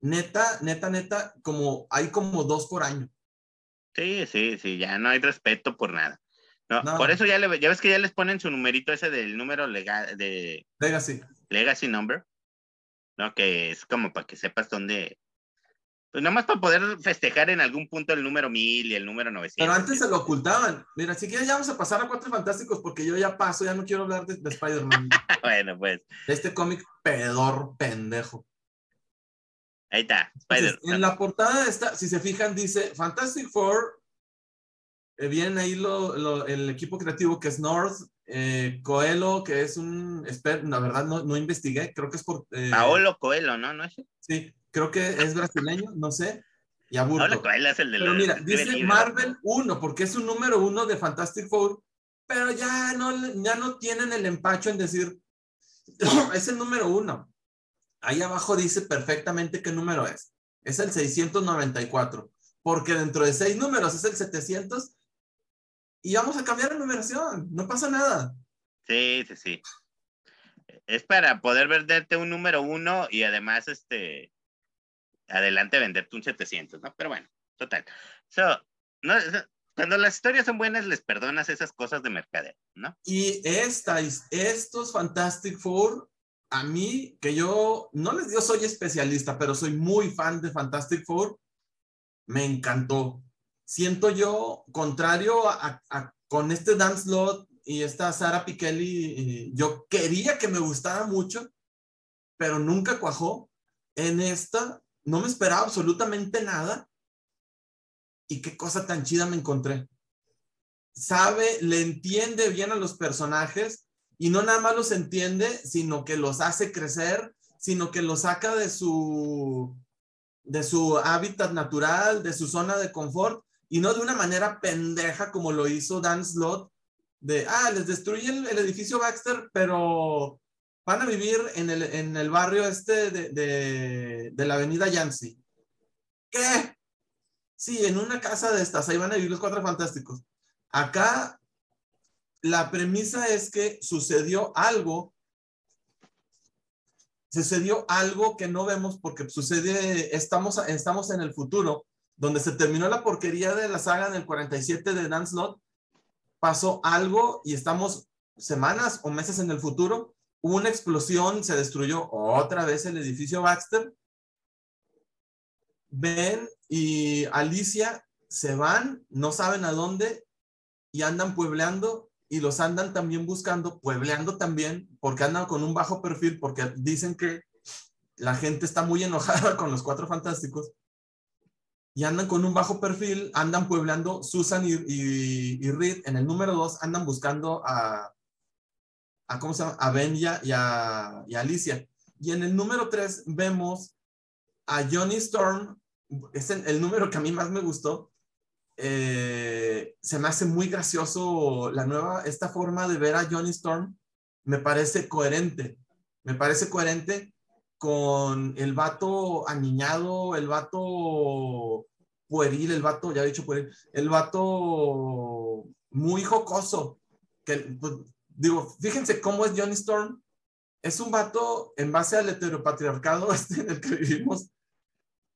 neta, neta, neta, como hay como dos por año. Sí, sí, sí, ya no hay respeto por nada. No, No. Por eso ya, le, ya ves que ya les ponen su numerito ese del número legal de Legacy. Legacy Number, ¿no? Que es como para que sepas dónde, pues nada más para poder festejar en algún punto el número 1000 y el número 900. Pero antes se lo ocultaban. Mira, si quieres ya vamos a pasar a Cuatro Fantásticos porque yo ya paso, ya no quiero hablar de, de Spider-Man. bueno, pues de este cómic pedor pendejo. Ahí está. Entonces, Spider- en la portada está, si se fijan, dice Fantastic Four. eh, viene ahí lo, lo- el equipo creativo que es North, eh, Coelho, que es un, la verdad no, no investigué, creo que es por... eh, Paolo Coelho, ¿no? ¿No es? Sí, creo que es brasileño, no sé. Y aburto. Paolo Coelho es el de Pero mira, dice libro. Marvel 1, porque es un número uno de Fantastic Four, pero ya no, ya no tienen el empacho en decir, es el número uno. Ahí abajo dice perfectamente qué número es. Es el 694, porque dentro de seis números es el 700 y vamos a cambiar la numeración, no pasa nada. Sí, sí, sí. Es para poder venderte un número uno y además, este, adelante venderte un 700, ¿no? Pero bueno, total. So, no, cuando las historias son buenas, les perdonas esas cosas de mercadeo, ¿no? Y esta, estos Fantastic Four, a mí, que yo no les digo soy especialista, pero soy muy fan de Fantastic Four, me encantó. Siento yo, contrario a, con este Dan Slott y esta Sara Pichelli, eh, yo quería que me gustara mucho, pero nunca cuajó. En esta no me esperaba absolutamente nada. Y qué cosa tan chida me encontré sabe, le entiende bien a los personajes y no nada más los entiende, sino que los hace crecer, sino que los saca de su de su hábitat natural, de su zona de confort y no de una manera pendeja como lo hizo Dan Slott de, ah, les destruye el, el edificio Baxter, pero van a vivir en el, en el barrio este de, de, de la avenida Yancy. ¿Qué? Sí, en una casa de estas, ahí van a vivir los cuatro fantásticos. Acá la premisa es que sucedió algo, sucedió algo que no vemos porque sucede, estamos, estamos en el futuro, donde se terminó la porquería de la saga del 47 de Dan Slott, pasó algo y estamos semanas o meses en el futuro, hubo una explosión, se destruyó otra vez el edificio Baxter. Ben y Alicia se van, no saben a dónde y andan puebleando y los andan también buscando, puebleando también, porque andan con un bajo perfil, porque dicen que la gente está muy enojada con los cuatro fantásticos y andan con un bajo perfil, andan puebleando Susan y, y, y Reed en el número dos, andan buscando a, a, ¿cómo se llama? A Ben y a, y a, Alicia. Y en el número 3 vemos a Johnny Storm, es el, el número que a mí más me gustó. Eh, se me hace muy gracioso la nueva, esta forma de ver a Johnny Storm, me parece coherente, me parece coherente con el vato aniñado, el vato pueril, el vato, ya he dicho pueril, el vato muy jocoso, que pues, digo, fíjense cómo es Johnny Storm, es un vato en base al heteropatriarcado este en el que vivimos,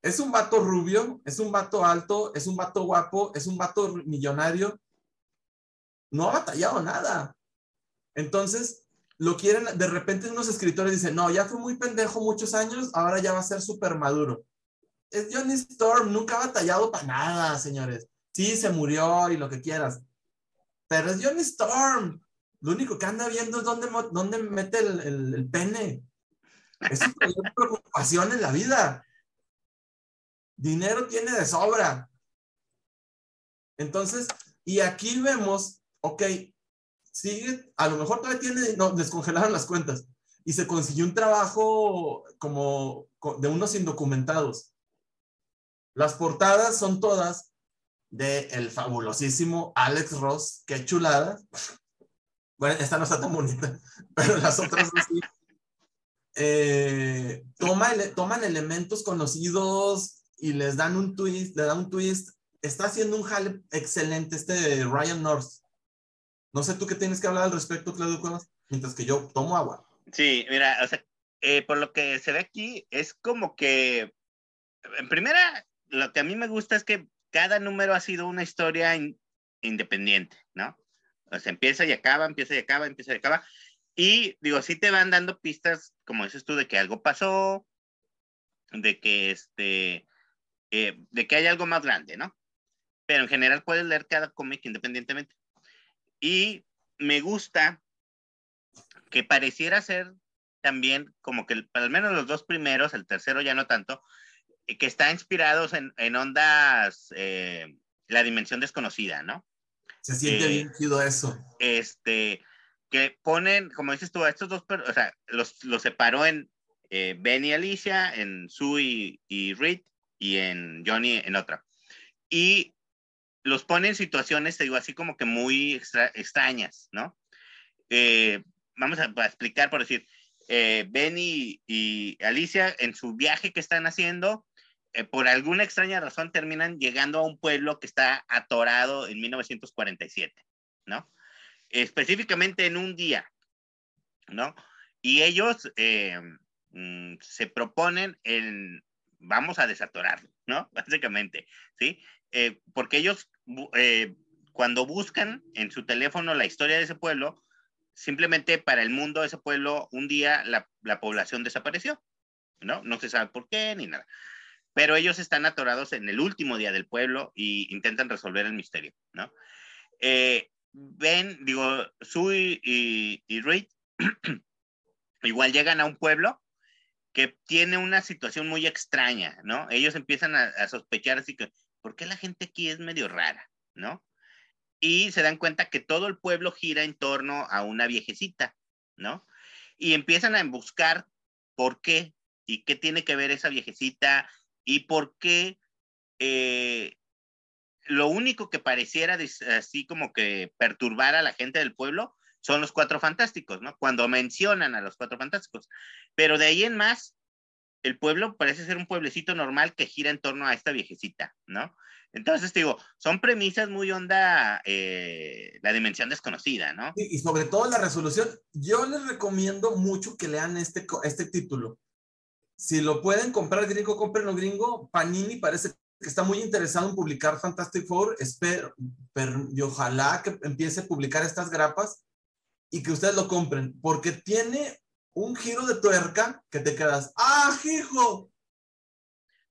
es un vato rubio, es un vato alto, es un vato guapo, es un vato millonario. No ha batallado nada. Entonces, lo quieren, de repente unos escritores dicen, no, ya fue muy pendejo muchos años, ahora ya va a ser súper maduro. Es Johnny Storm, nunca ha batallado para nada, señores. Sí, se murió y lo que quieras. Pero es Johnny Storm. Lo único que anda viendo es dónde, dónde mete el, el, pene. Es su preocupación en la vida. Dinero tiene de sobra. Entonces, y aquí vemos, ok, sigue, a lo mejor todavía tiene, no, descongelaron las cuentas y se consiguió un trabajo como de unos indocumentados. Las portadas son todas de el fabulosísimo Alex Ross, qué chulada. Bueno, esta no está tan bonita, pero las otras sí. Eh, toma, toman elementos conocidos y les dan un twist, le dan un twist. Está haciendo un jale excelente este Ryan North. No sé tú qué tienes que hablar al respecto, Claudio Cuevas, mientras que yo tomo agua. Sí, mira, o sea, eh, por lo que se ve aquí, es como que, en primera, lo que a mí me gusta es que cada número ha sido una historia independiente, ¿no? O sea, empieza y acaba, empieza y acaba, empieza y acaba. Y digo, sí te van dando pistas, como dices tú, de que algo pasó, de que este, eh, de que hay algo más grande, ¿no? Pero en general puedes leer cada cómic independientemente. Y me gusta que pareciera ser también como que al menos los dos primeros, el tercero ya no tanto, eh, que está inspirados en, en ondas, eh, la dimensión desconocida, ¿no? Se siente bien chido eso. Este, que ponen, como dices tú, a estos dos, o sea, los, los separó en Ben y Alicia, en Sue y, y Reed, y en Johnny en otra. Y los pone en situaciones, te digo, así como que muy extrañas, ¿no? Eh, vamos a, explicar, por decir, eh, Benny y Alicia en su viaje que están haciendo, eh, por alguna extraña razón terminan llegando a un pueblo que está atorado en 1947, ¿no? Específicamente en un día, ¿no? Y ellos mm, se proponen en vamos a desatorarlo, ¿no? Básicamente, ¿sí? Eh, porque ellos, eh, cuando buscan en su teléfono la historia de ese pueblo, simplemente para el mundo de ese pueblo, un día la, la población desapareció, ¿no? No se sabe por qué ni nada. Pero ellos están atorados en el último día del pueblo y intentan resolver el misterio, ¿no? Eh, ven, digo, Sue y, y Reed igual llegan a un pueblo que tiene una situación muy extraña, ¿no? Ellos empiezan a, sospechar así que, ¿por qué la gente aquí es medio rara, ¿no? Y se dan cuenta que todo el pueblo gira en torno a una viejecita, ¿no? Y empiezan a buscar por qué y qué tiene que ver esa viejecita y por qué eh, lo único que pareciera así como que perturbar a la gente del pueblo son los cuatro fantásticos, ¿no? Cuando mencionan a los cuatro fantásticos. Pero de ahí en más, el pueblo parece ser un pueblecito normal que gira en torno a esta viejecita, ¿no? Entonces, digo, son premisas muy onda eh, la dimensión desconocida, ¿no? Y, sobre todo la resolución. Yo les recomiendo mucho que lean este, este título. Si lo pueden comprar gringo, comprenlo gringo. Panini parece que está muy interesado en publicar Fantastic Four. Espero, y ojalá que empiece a publicar estas grapas y que ustedes lo compren, porque tiene un giro de tuerca que te quedas, ¡ah, hijo!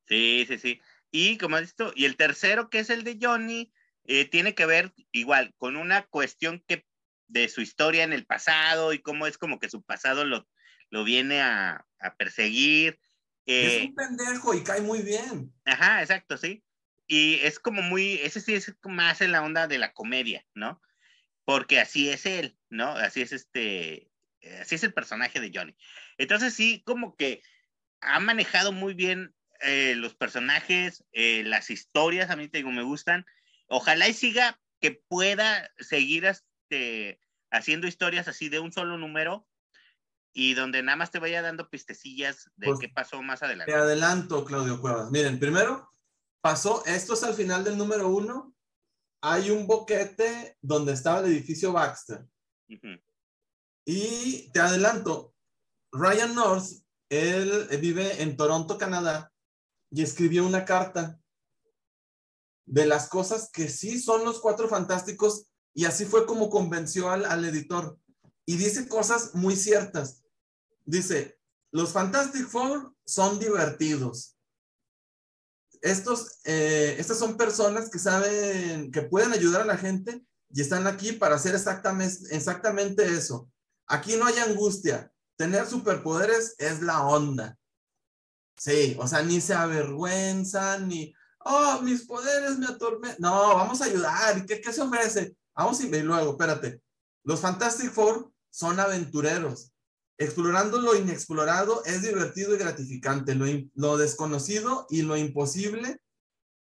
Sí, sí, sí. Y como esto, y el tercero, que es el de Johnny, eh, tiene que ver igual con una cuestión que de su historia en el pasado y cómo es como que su pasado lo, lo viene a, a perseguir. es eh, un pendejo y cae muy bien. Ajá, exacto, sí. Y es como muy, ese sí es más en la onda de la comedia, ¿no? porque así es él, ¿no? Así es este así es el personaje de Johnny. Entonces sí, como que ha manejado muy bien eh, los personajes, eh, las historias, a mí te digo, me gustan. Ojalá y siga que pueda seguir este, haciendo historias así de un solo número y donde nada más te vaya dando pistecillas de Pues, qué pasó más adelante. Te adelanto, Claudio Cuevas. Miren, primero pasó, esto es al final del número uno. Hay un boquete donde estaba el edificio Baxter. Y te adelanto, Ryan North, él vive en Toronto, Canadá, y escribió una carta de las cosas que sí son los cuatro fantásticos, y así fue como convenció al, al editor. Y dice cosas muy ciertas. Dice, los Fantastic Four son divertidos. Estos, eh, estas son personas que saben, que pueden ayudar a la gente y están aquí para hacer exactamente, exactamente eso. Aquí no hay angustia. Tener superpoderes es la onda. Sí, o sea, ni se avergüenzan, ni, oh, mis poderes me atormentan. No, vamos a ayudar. ¿Y qué, qué se ofrece? Vamos y, y luego, espérate. Los Fantastic Four son aventureros. Explorando lo inexplorado es divertido y gratificante. Lo, lo desconocido y lo imposible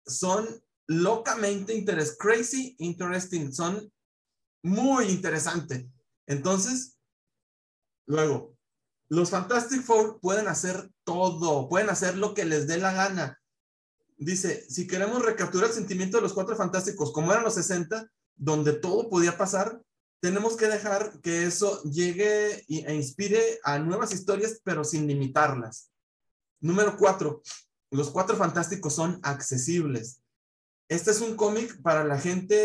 son locamente interes crazy interesting. Son muy interesantes. Entonces, luego, los Fantastic Four pueden hacer todo, pueden hacer lo que les dé la gana. Dice, si queremos recapturar el sentimiento de los cuatro fantásticos, como eran los 60, donde todo podía pasar, tenemos que dejar que eso llegue e inspire a nuevas historias, pero sin limitarlas. Número cuatro, los cuatro fantásticos son accesibles. Este es un cómic para la gente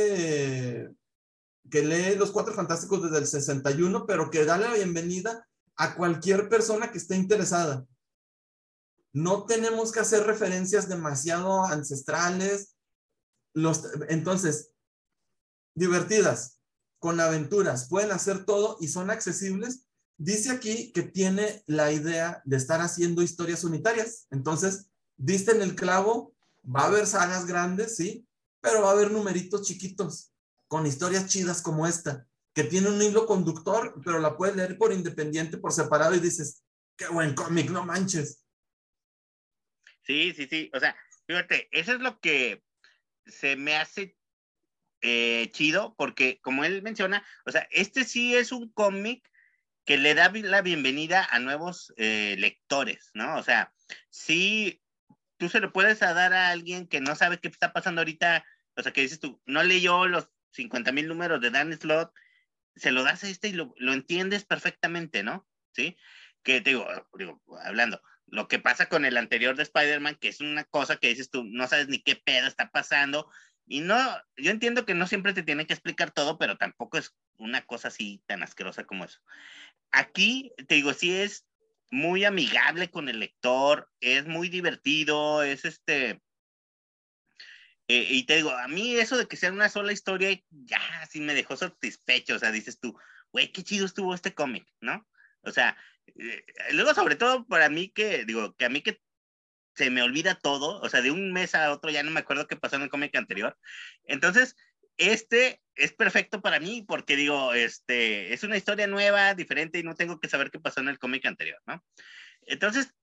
eh, que lee los cuatro fantásticos desde el 61, pero que da la bienvenida a cualquier persona que esté interesada. No tenemos que hacer referencias demasiado ancestrales. Los, entonces, divertidas, con aventuras, pueden hacer todo y son accesibles. Dice aquí que tiene la idea de estar haciendo historias unitarias. Entonces, diste en el clavo, va a haber sagas grandes, sí, pero va a haber numeritos chiquitos con historias chidas como esta, que tiene un hilo conductor, pero la puedes leer por independiente, por separado y dices, qué buen cómic, no manches. Sí, sí, sí. O sea, fíjate, eso es lo que se me hace eh, chido, porque como él menciona, o sea, este sí es un cómic que le da la bienvenida a nuevos eh, lectores, ¿no? O sea, sí, tú se lo puedes dar a alguien que no sabe qué está pasando ahorita, o sea, que dices tú, no leyó los 50 mil números de Dan Slot, se lo das a este y lo, lo entiendes perfectamente, ¿no? Sí, que te digo, digo, hablando, lo que pasa con el anterior de Spider-Man, que es una cosa que dices tú, no sabes ni qué pedo está pasando, y no, yo entiendo que no siempre te tiene que explicar todo, pero tampoco es una cosa así tan asquerosa como eso. Aquí, te digo, sí es muy amigable con el lector, es muy divertido, es este... eh, y te digo, a mí eso de que sea una sola historia, ya sí me dejó satisfecho, o sea, dices tú, güey, qué chido estuvo este cómic, ¿no? O sea, eh, luego sobre todo para mí que, digo, que a mí que se me olvida todo, o sea, de un mes a otro ya no me acuerdo qué pasó en el cómic anterior. Entonces, este es perfecto para mí porque digo, este, es una historia nueva, diferente y no tengo que saber qué pasó en el cómic anterior, ¿no? Entonces,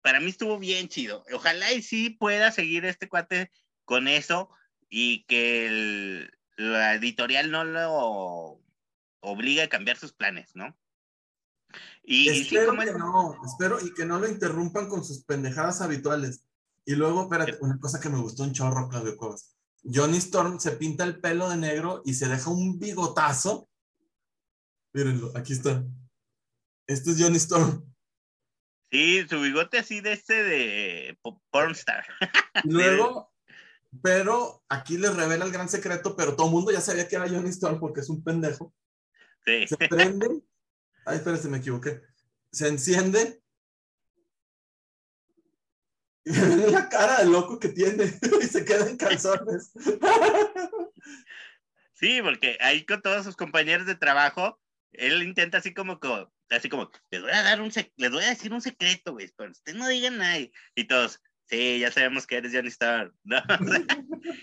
para mí estuvo bien chido. Ojalá y sí pueda seguir este cuate con eso y que el- la editorial no lo obligue a cambiar sus planes, ¿no? Y, y sí, espero como que no, espero y que no lo interrumpan con sus pendejadas habituales. Y luego, espérate, una cosa que me gustó un chorro, Claudio Cuevas. Johnny Storm se pinta el pelo de negro y se deja un bigotazo. Mírenlo, aquí está. Este es Johnny Storm. Sí, su bigote así de este de po- pornstar. Luego, pero aquí les revela el gran secreto, pero todo el mundo ya sabía que era Johnny Storm porque es un pendejo. Sí. Se prende. Ay, espérate, me equivoqué. Se enciende. Y ven la cara de loco que tiene y se queda en calzones. Sí, porque ahí con todos sus compañeros de trabajo, él intenta así como, co- así como, les voy a dar un, les voy a decir un secreto, güey, pero ustedes no digan nada. Y todos, sí, ya sabemos que eres Johnny Starr. ¿no? O sea,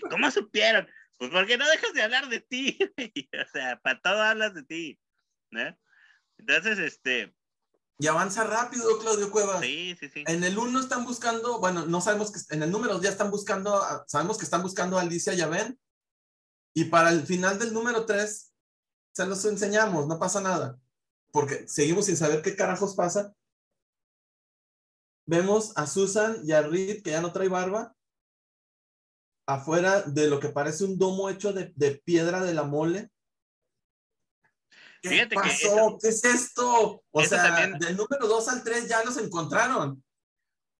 ¿Cómo supieron? Pues porque no dejas de hablar de ti, güey. O sea, para todo hablas de ti, ¿no? Entonces, este. Y avanza rápido, Claudio Cuevas. Sí, sí, sí. En el 1 están buscando, bueno, no sabemos que en el número ya están buscando, sabemos que están buscando a Alicia y a Ben. Y para el final del número 3, se los enseñamos, no pasa nada. Porque seguimos sin saber qué carajos pasa. Vemos a Susan y a Reed, que ya no trae barba, afuera de lo que parece un domo hecho de, de piedra de la mole. ¿Qué Fíjate que pasó? ¿Qué es esto? O sea, también- del número 2 al 3 ya los encontraron.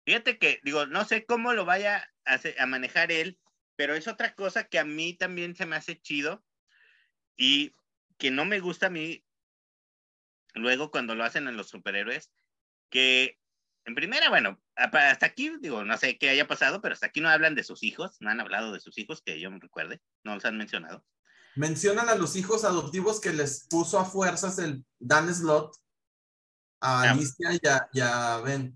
Fíjate que, digo, no sé cómo lo vaya a, manejar él, pero es otra cosa que a mí también se me hace chido y que no me gusta a mí luego cuando lo hacen en los superhéroes, que en primera, bueno, hasta aquí, digo, no sé qué haya pasado, pero hasta aquí no hablan de sus hijos, no han hablado de sus hijos, que yo me recuerde, no los han mencionado. Mencionan a los hijos adoptivos que les puso a fuerzas el Dan Slot a Ah. Alicia y a, y a Ben.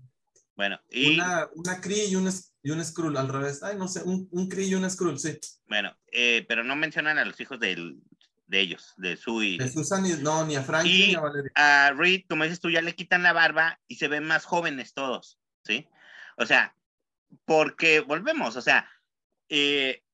Bueno, y Una, una Kree y un, y un Skrull al revés. Ay, no sé, un, un Kree y un Skrull, sí. bueno, eh, pero no mencionan a los hijos del- de ellos, de su y De Susan y, no, ni a Frankie Y- ni a Valeria. a Reed, como dices tú, ya le quitan la barba y se ven más jóvenes todos, ¿sí? O sea, porque volvemos, o sea, eh,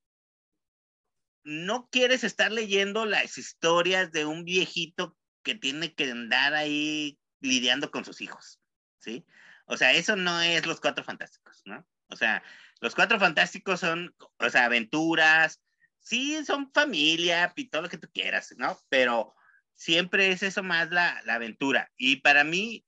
no quieres estar leyendo las historias de un viejito que tiene que andar ahí lidiando con sus hijos, ¿sí? O sea, eso no es los cuatro fantásticos, ¿no? O sea, los cuatro fantásticos son, o sea, aventuras, sí, son familia y todo lo que tú quieras, ¿no? Pero siempre es eso más la, la aventura. Y para mí,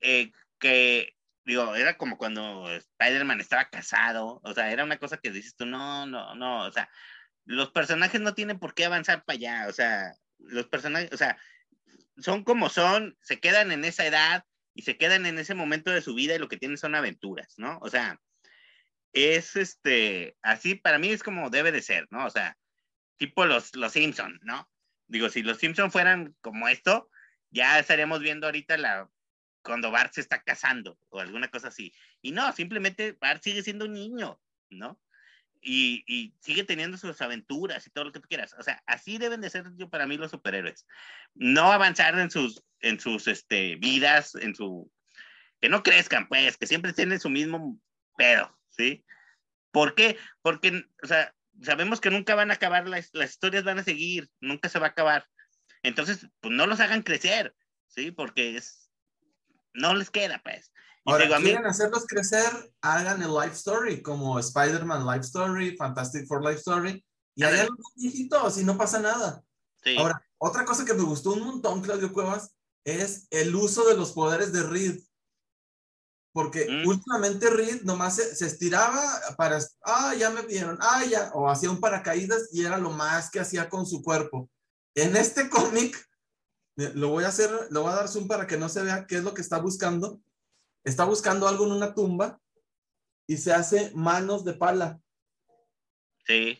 eh, que, digo, era como cuando Spider-Man estaba casado, o sea, era una cosa que dices tú, no, no, no, o sea, los personajes no tienen por qué avanzar para allá, o sea, los personajes, o sea, son como son, se quedan en esa edad y se quedan en ese momento de su vida y lo que tienen son aventuras, ¿no? O sea, es este, así para mí es como debe de ser, ¿no? O sea, tipo los, los Simpson, ¿no? Digo, si los Simpson fueran como esto, ya estaríamos viendo ahorita la cuando Bart se está casando o alguna cosa así. Y no, simplemente Bart sigue siendo un niño, ¿no? Y, y sigue teniendo sus aventuras y todo lo que tú quieras. O sea, así deben de ser yo para mí los superhéroes. No avanzar en sus, en sus este, vidas, en su... Que no crezcan, pues, que siempre tienen su mismo pedo, ¿sí? ¿Por qué? Porque, o sea, sabemos que nunca van a acabar, las, las historias van a seguir, nunca se va a acabar. Entonces, pues no los hagan crecer, ¿sí? Porque es, no les queda, pues. Ahora, digo, a mí- quieren hacerlos crecer, hagan el Life Story, como Spider-Man Life Story, Fantastic Four Life Story, y hagan los viejitos y no pasa nada. sí, Ahora, otra cosa que me gustó un montón, Claudio Cuevas, es el uso de los poderes de Reed. Porque Mm. últimamente Reed nomás se, se estiraba para, ah, ya me vieron, ah, ya, o hacía un paracaídas y era lo más que hacía con su cuerpo. En este cómic, lo voy a hacer, lo voy a dar zoom para que no se vea qué es lo que está buscando. Está buscando algo en una tumba y se hace manos de pala. sí,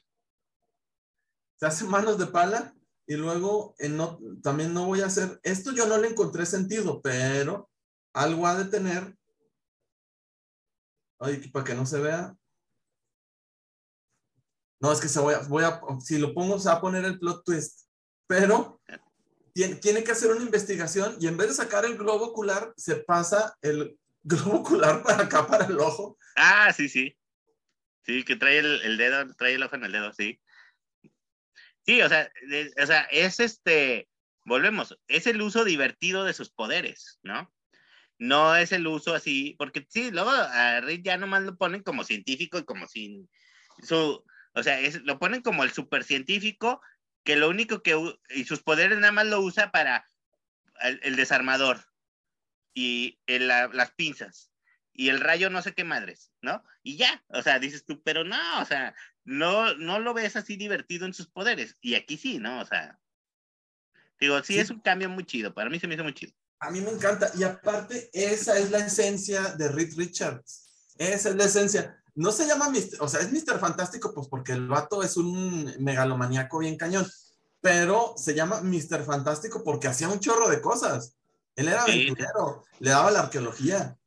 se hace manos de pala y luego no, también no voy a hacer, esto yo no le encontré sentido, pero algo ha de tener, ay, para que no se vea. No, es que se voy a, voy a, si lo pongo se va a poner el plot twist, pero tiene, tiene que hacer una investigación y en vez de sacar el globo ocular, se pasa el globo ocular para acá, para el ojo. Ah, sí, sí. Sí, que trae el, dedo, trae el ojo en el dedo, sí. Sí, o sea, o sea, es este, volvemos, es el uso divertido de sus poderes, ¿no? No es el uso así, porque sí, luego a Reed ya nomás lo ponen como científico y como sin su, o sea, es, lo ponen como el supercientífico que lo único que, y sus poderes nada más lo usa para el desarmador y el- la- las pinzas y el rayo no sé qué madres, ¿no? Y ya, o sea, dices tú, pero no, o sea, no, no lo ves así divertido en sus poderes. Y aquí sí, ¿no? O sea, digo, sí, Sí. es un cambio muy chido, para mí se me hizo muy chido. A mí me encanta. Y aparte, esa es la esencia de Reed Richards. Esa es la esencia. No se llama Mr. O sea, es Mr. Fantástico, pues porque el vato es un megalomaníaco bien cañón. Pero se llama Mr. Fantástico porque hacía un chorro de cosas. Él era Sí. aventurero, le daba la arqueología,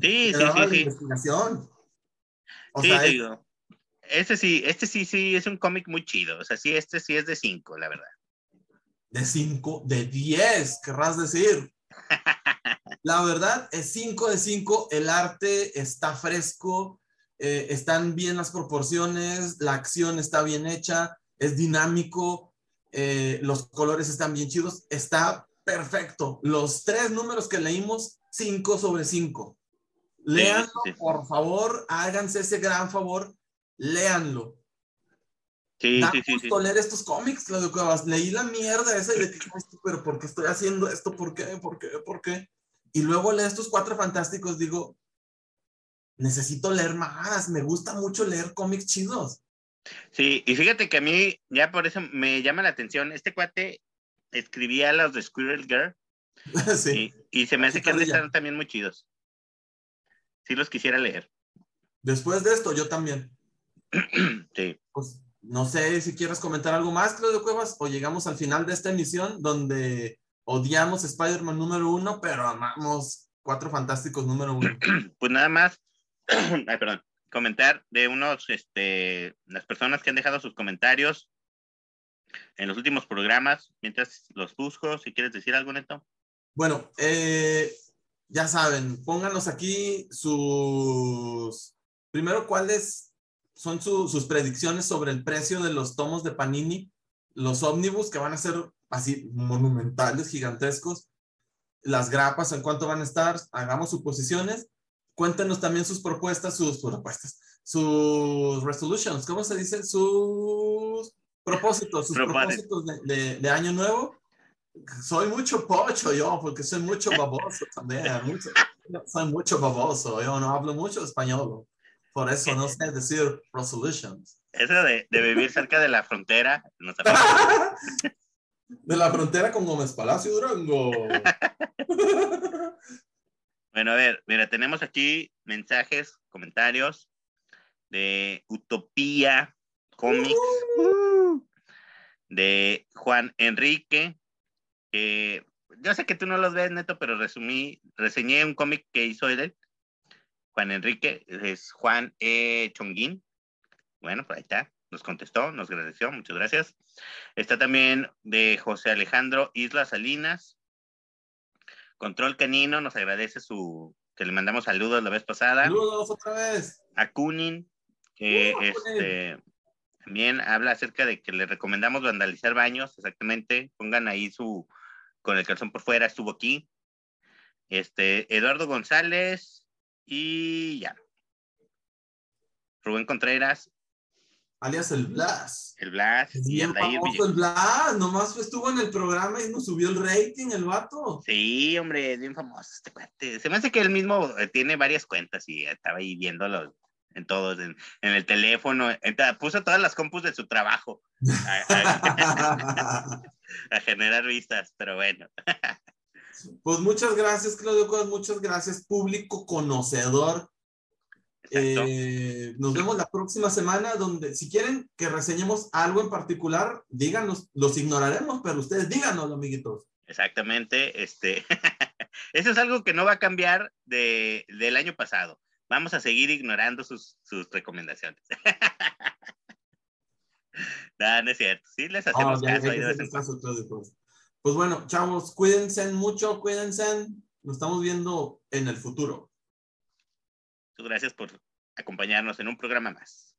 Sí, le sí, daba sí, la sí. investigación. O sí, sea, es- digo. Este sí, este sí, sí, es un cómic muy chido. O sea, sí, este sí es de cinco, la verdad. de 5 de 10, querrás decir. La verdad es 5 de 5, el arte está fresco, eh, están bien las proporciones, la acción está bien hecha, es dinámico, eh, los colores están bien chidos, está perfecto. Los tres números que leímos, 5 sobre 5. Léanlo, por favor, háganse ese gran favor, léanlo. Sí, da sí, sí, gusto sí. leer estos cómics, Claudio Cuevas. Leí la mierda esa y de que, "Ay, pero ¿por qué estoy haciendo esto? ¿Por qué? ¿Por qué? ¿Por qué? Y luego leí estos cuatro fantásticos, digo, necesito leer más, me gusta mucho leer cómics chidos. Sí, y fíjate que a mí, ya por eso me llama la atención, este cuate escribía los de Squirrel Girl sí. y, y se me hace Así que han de carrilla. estar también muy chidos. Sí los quisiera leer. Después de esto, yo también. Sí. Pues no sé si quieres comentar algo más, Claudio Cuevas, o llegamos al final de esta emisión donde odiamos Spider-Man número uno, pero amamos Cuatro Fantásticos número uno. Pues nada más, ay, perdón, comentar de unos, este, las personas que han dejado sus comentarios en los últimos programas, mientras los busco, si quieres decir algo, Neto. Bueno, eh, ya saben, pónganos aquí sus... Primero, ¿cuáles son su- sus predicciones sobre el precio de los tomos de Panini? Los ómnibus que van a ser así monumentales, gigantescos. Las grapas, ¿en cuánto van a estar? Hagamos suposiciones. Cuéntenos también sus propuestas, sus propuestas, sus resolutions, ¿cómo se dice? Sus propósitos, sus Propósitos. de, de- de año nuevo. Soy mucho pocho yo, porque soy mucho baboso también. mucho- soy mucho baboso, yo no hablo mucho español. Por eso no sé decir resolutions. Eso de, de vivir cerca de la frontera, ha- De la frontera con Gómez Palacio Durango. Bueno, a ver, mira, tenemos aquí mensajes, comentarios de Utopía Comics, de Juan Enrique, que yo sé que tú no los ves, Neto, pero resumí, reseñé un cómic que hizo él, Juan Enrique, es Juan E. Chonguín. Bueno, pues ahí está, nos contestó, nos agradeció, muchas gracias. Está también de José Alejandro Isla Salinas. Control Canino nos agradece su que le mandamos saludos la vez pasada. Saludos otra vez. A Kunin, que Uh, este también habla acerca de que le recomendamos vandalizar baños, exactamente. Pongan ahí su con el calzón por fuera, estuvo aquí. Este, Eduardo González y ya. Rubén Contreras, Alias el Blas. el Blas Es bien famoso el Blas. Nomás estuvo en el programa y nos subió el rating el vato. Sí, hombre, es bien famoso este cuate. Se me hace que él mismo eh, tiene varias cuentas y estaba ahí viéndolo en todos, en, en el teléfono. Puso todas las compus de su trabajo a, a- a generar vistas, pero bueno. Pues muchas gracias, Claudio Cuevas. Muchas gracias, público conocedor. Eh, nos vemos la próxima semana donde si quieren que reseñemos algo en particular, díganos, los ignoraremos, pero ustedes díganos, amiguitos. Exactamente. Este, eso es algo que no va a cambiar de, del año pasado. Vamos a seguir ignorando sus, sus recomendaciones. no, no es cierto. Sí, les hacemos Ah, ya, caso ahí de. Pues bueno, chavos, cuídense mucho, cuídense. Nos estamos viendo en el futuro. Gracias por acompañarnos en un programa más.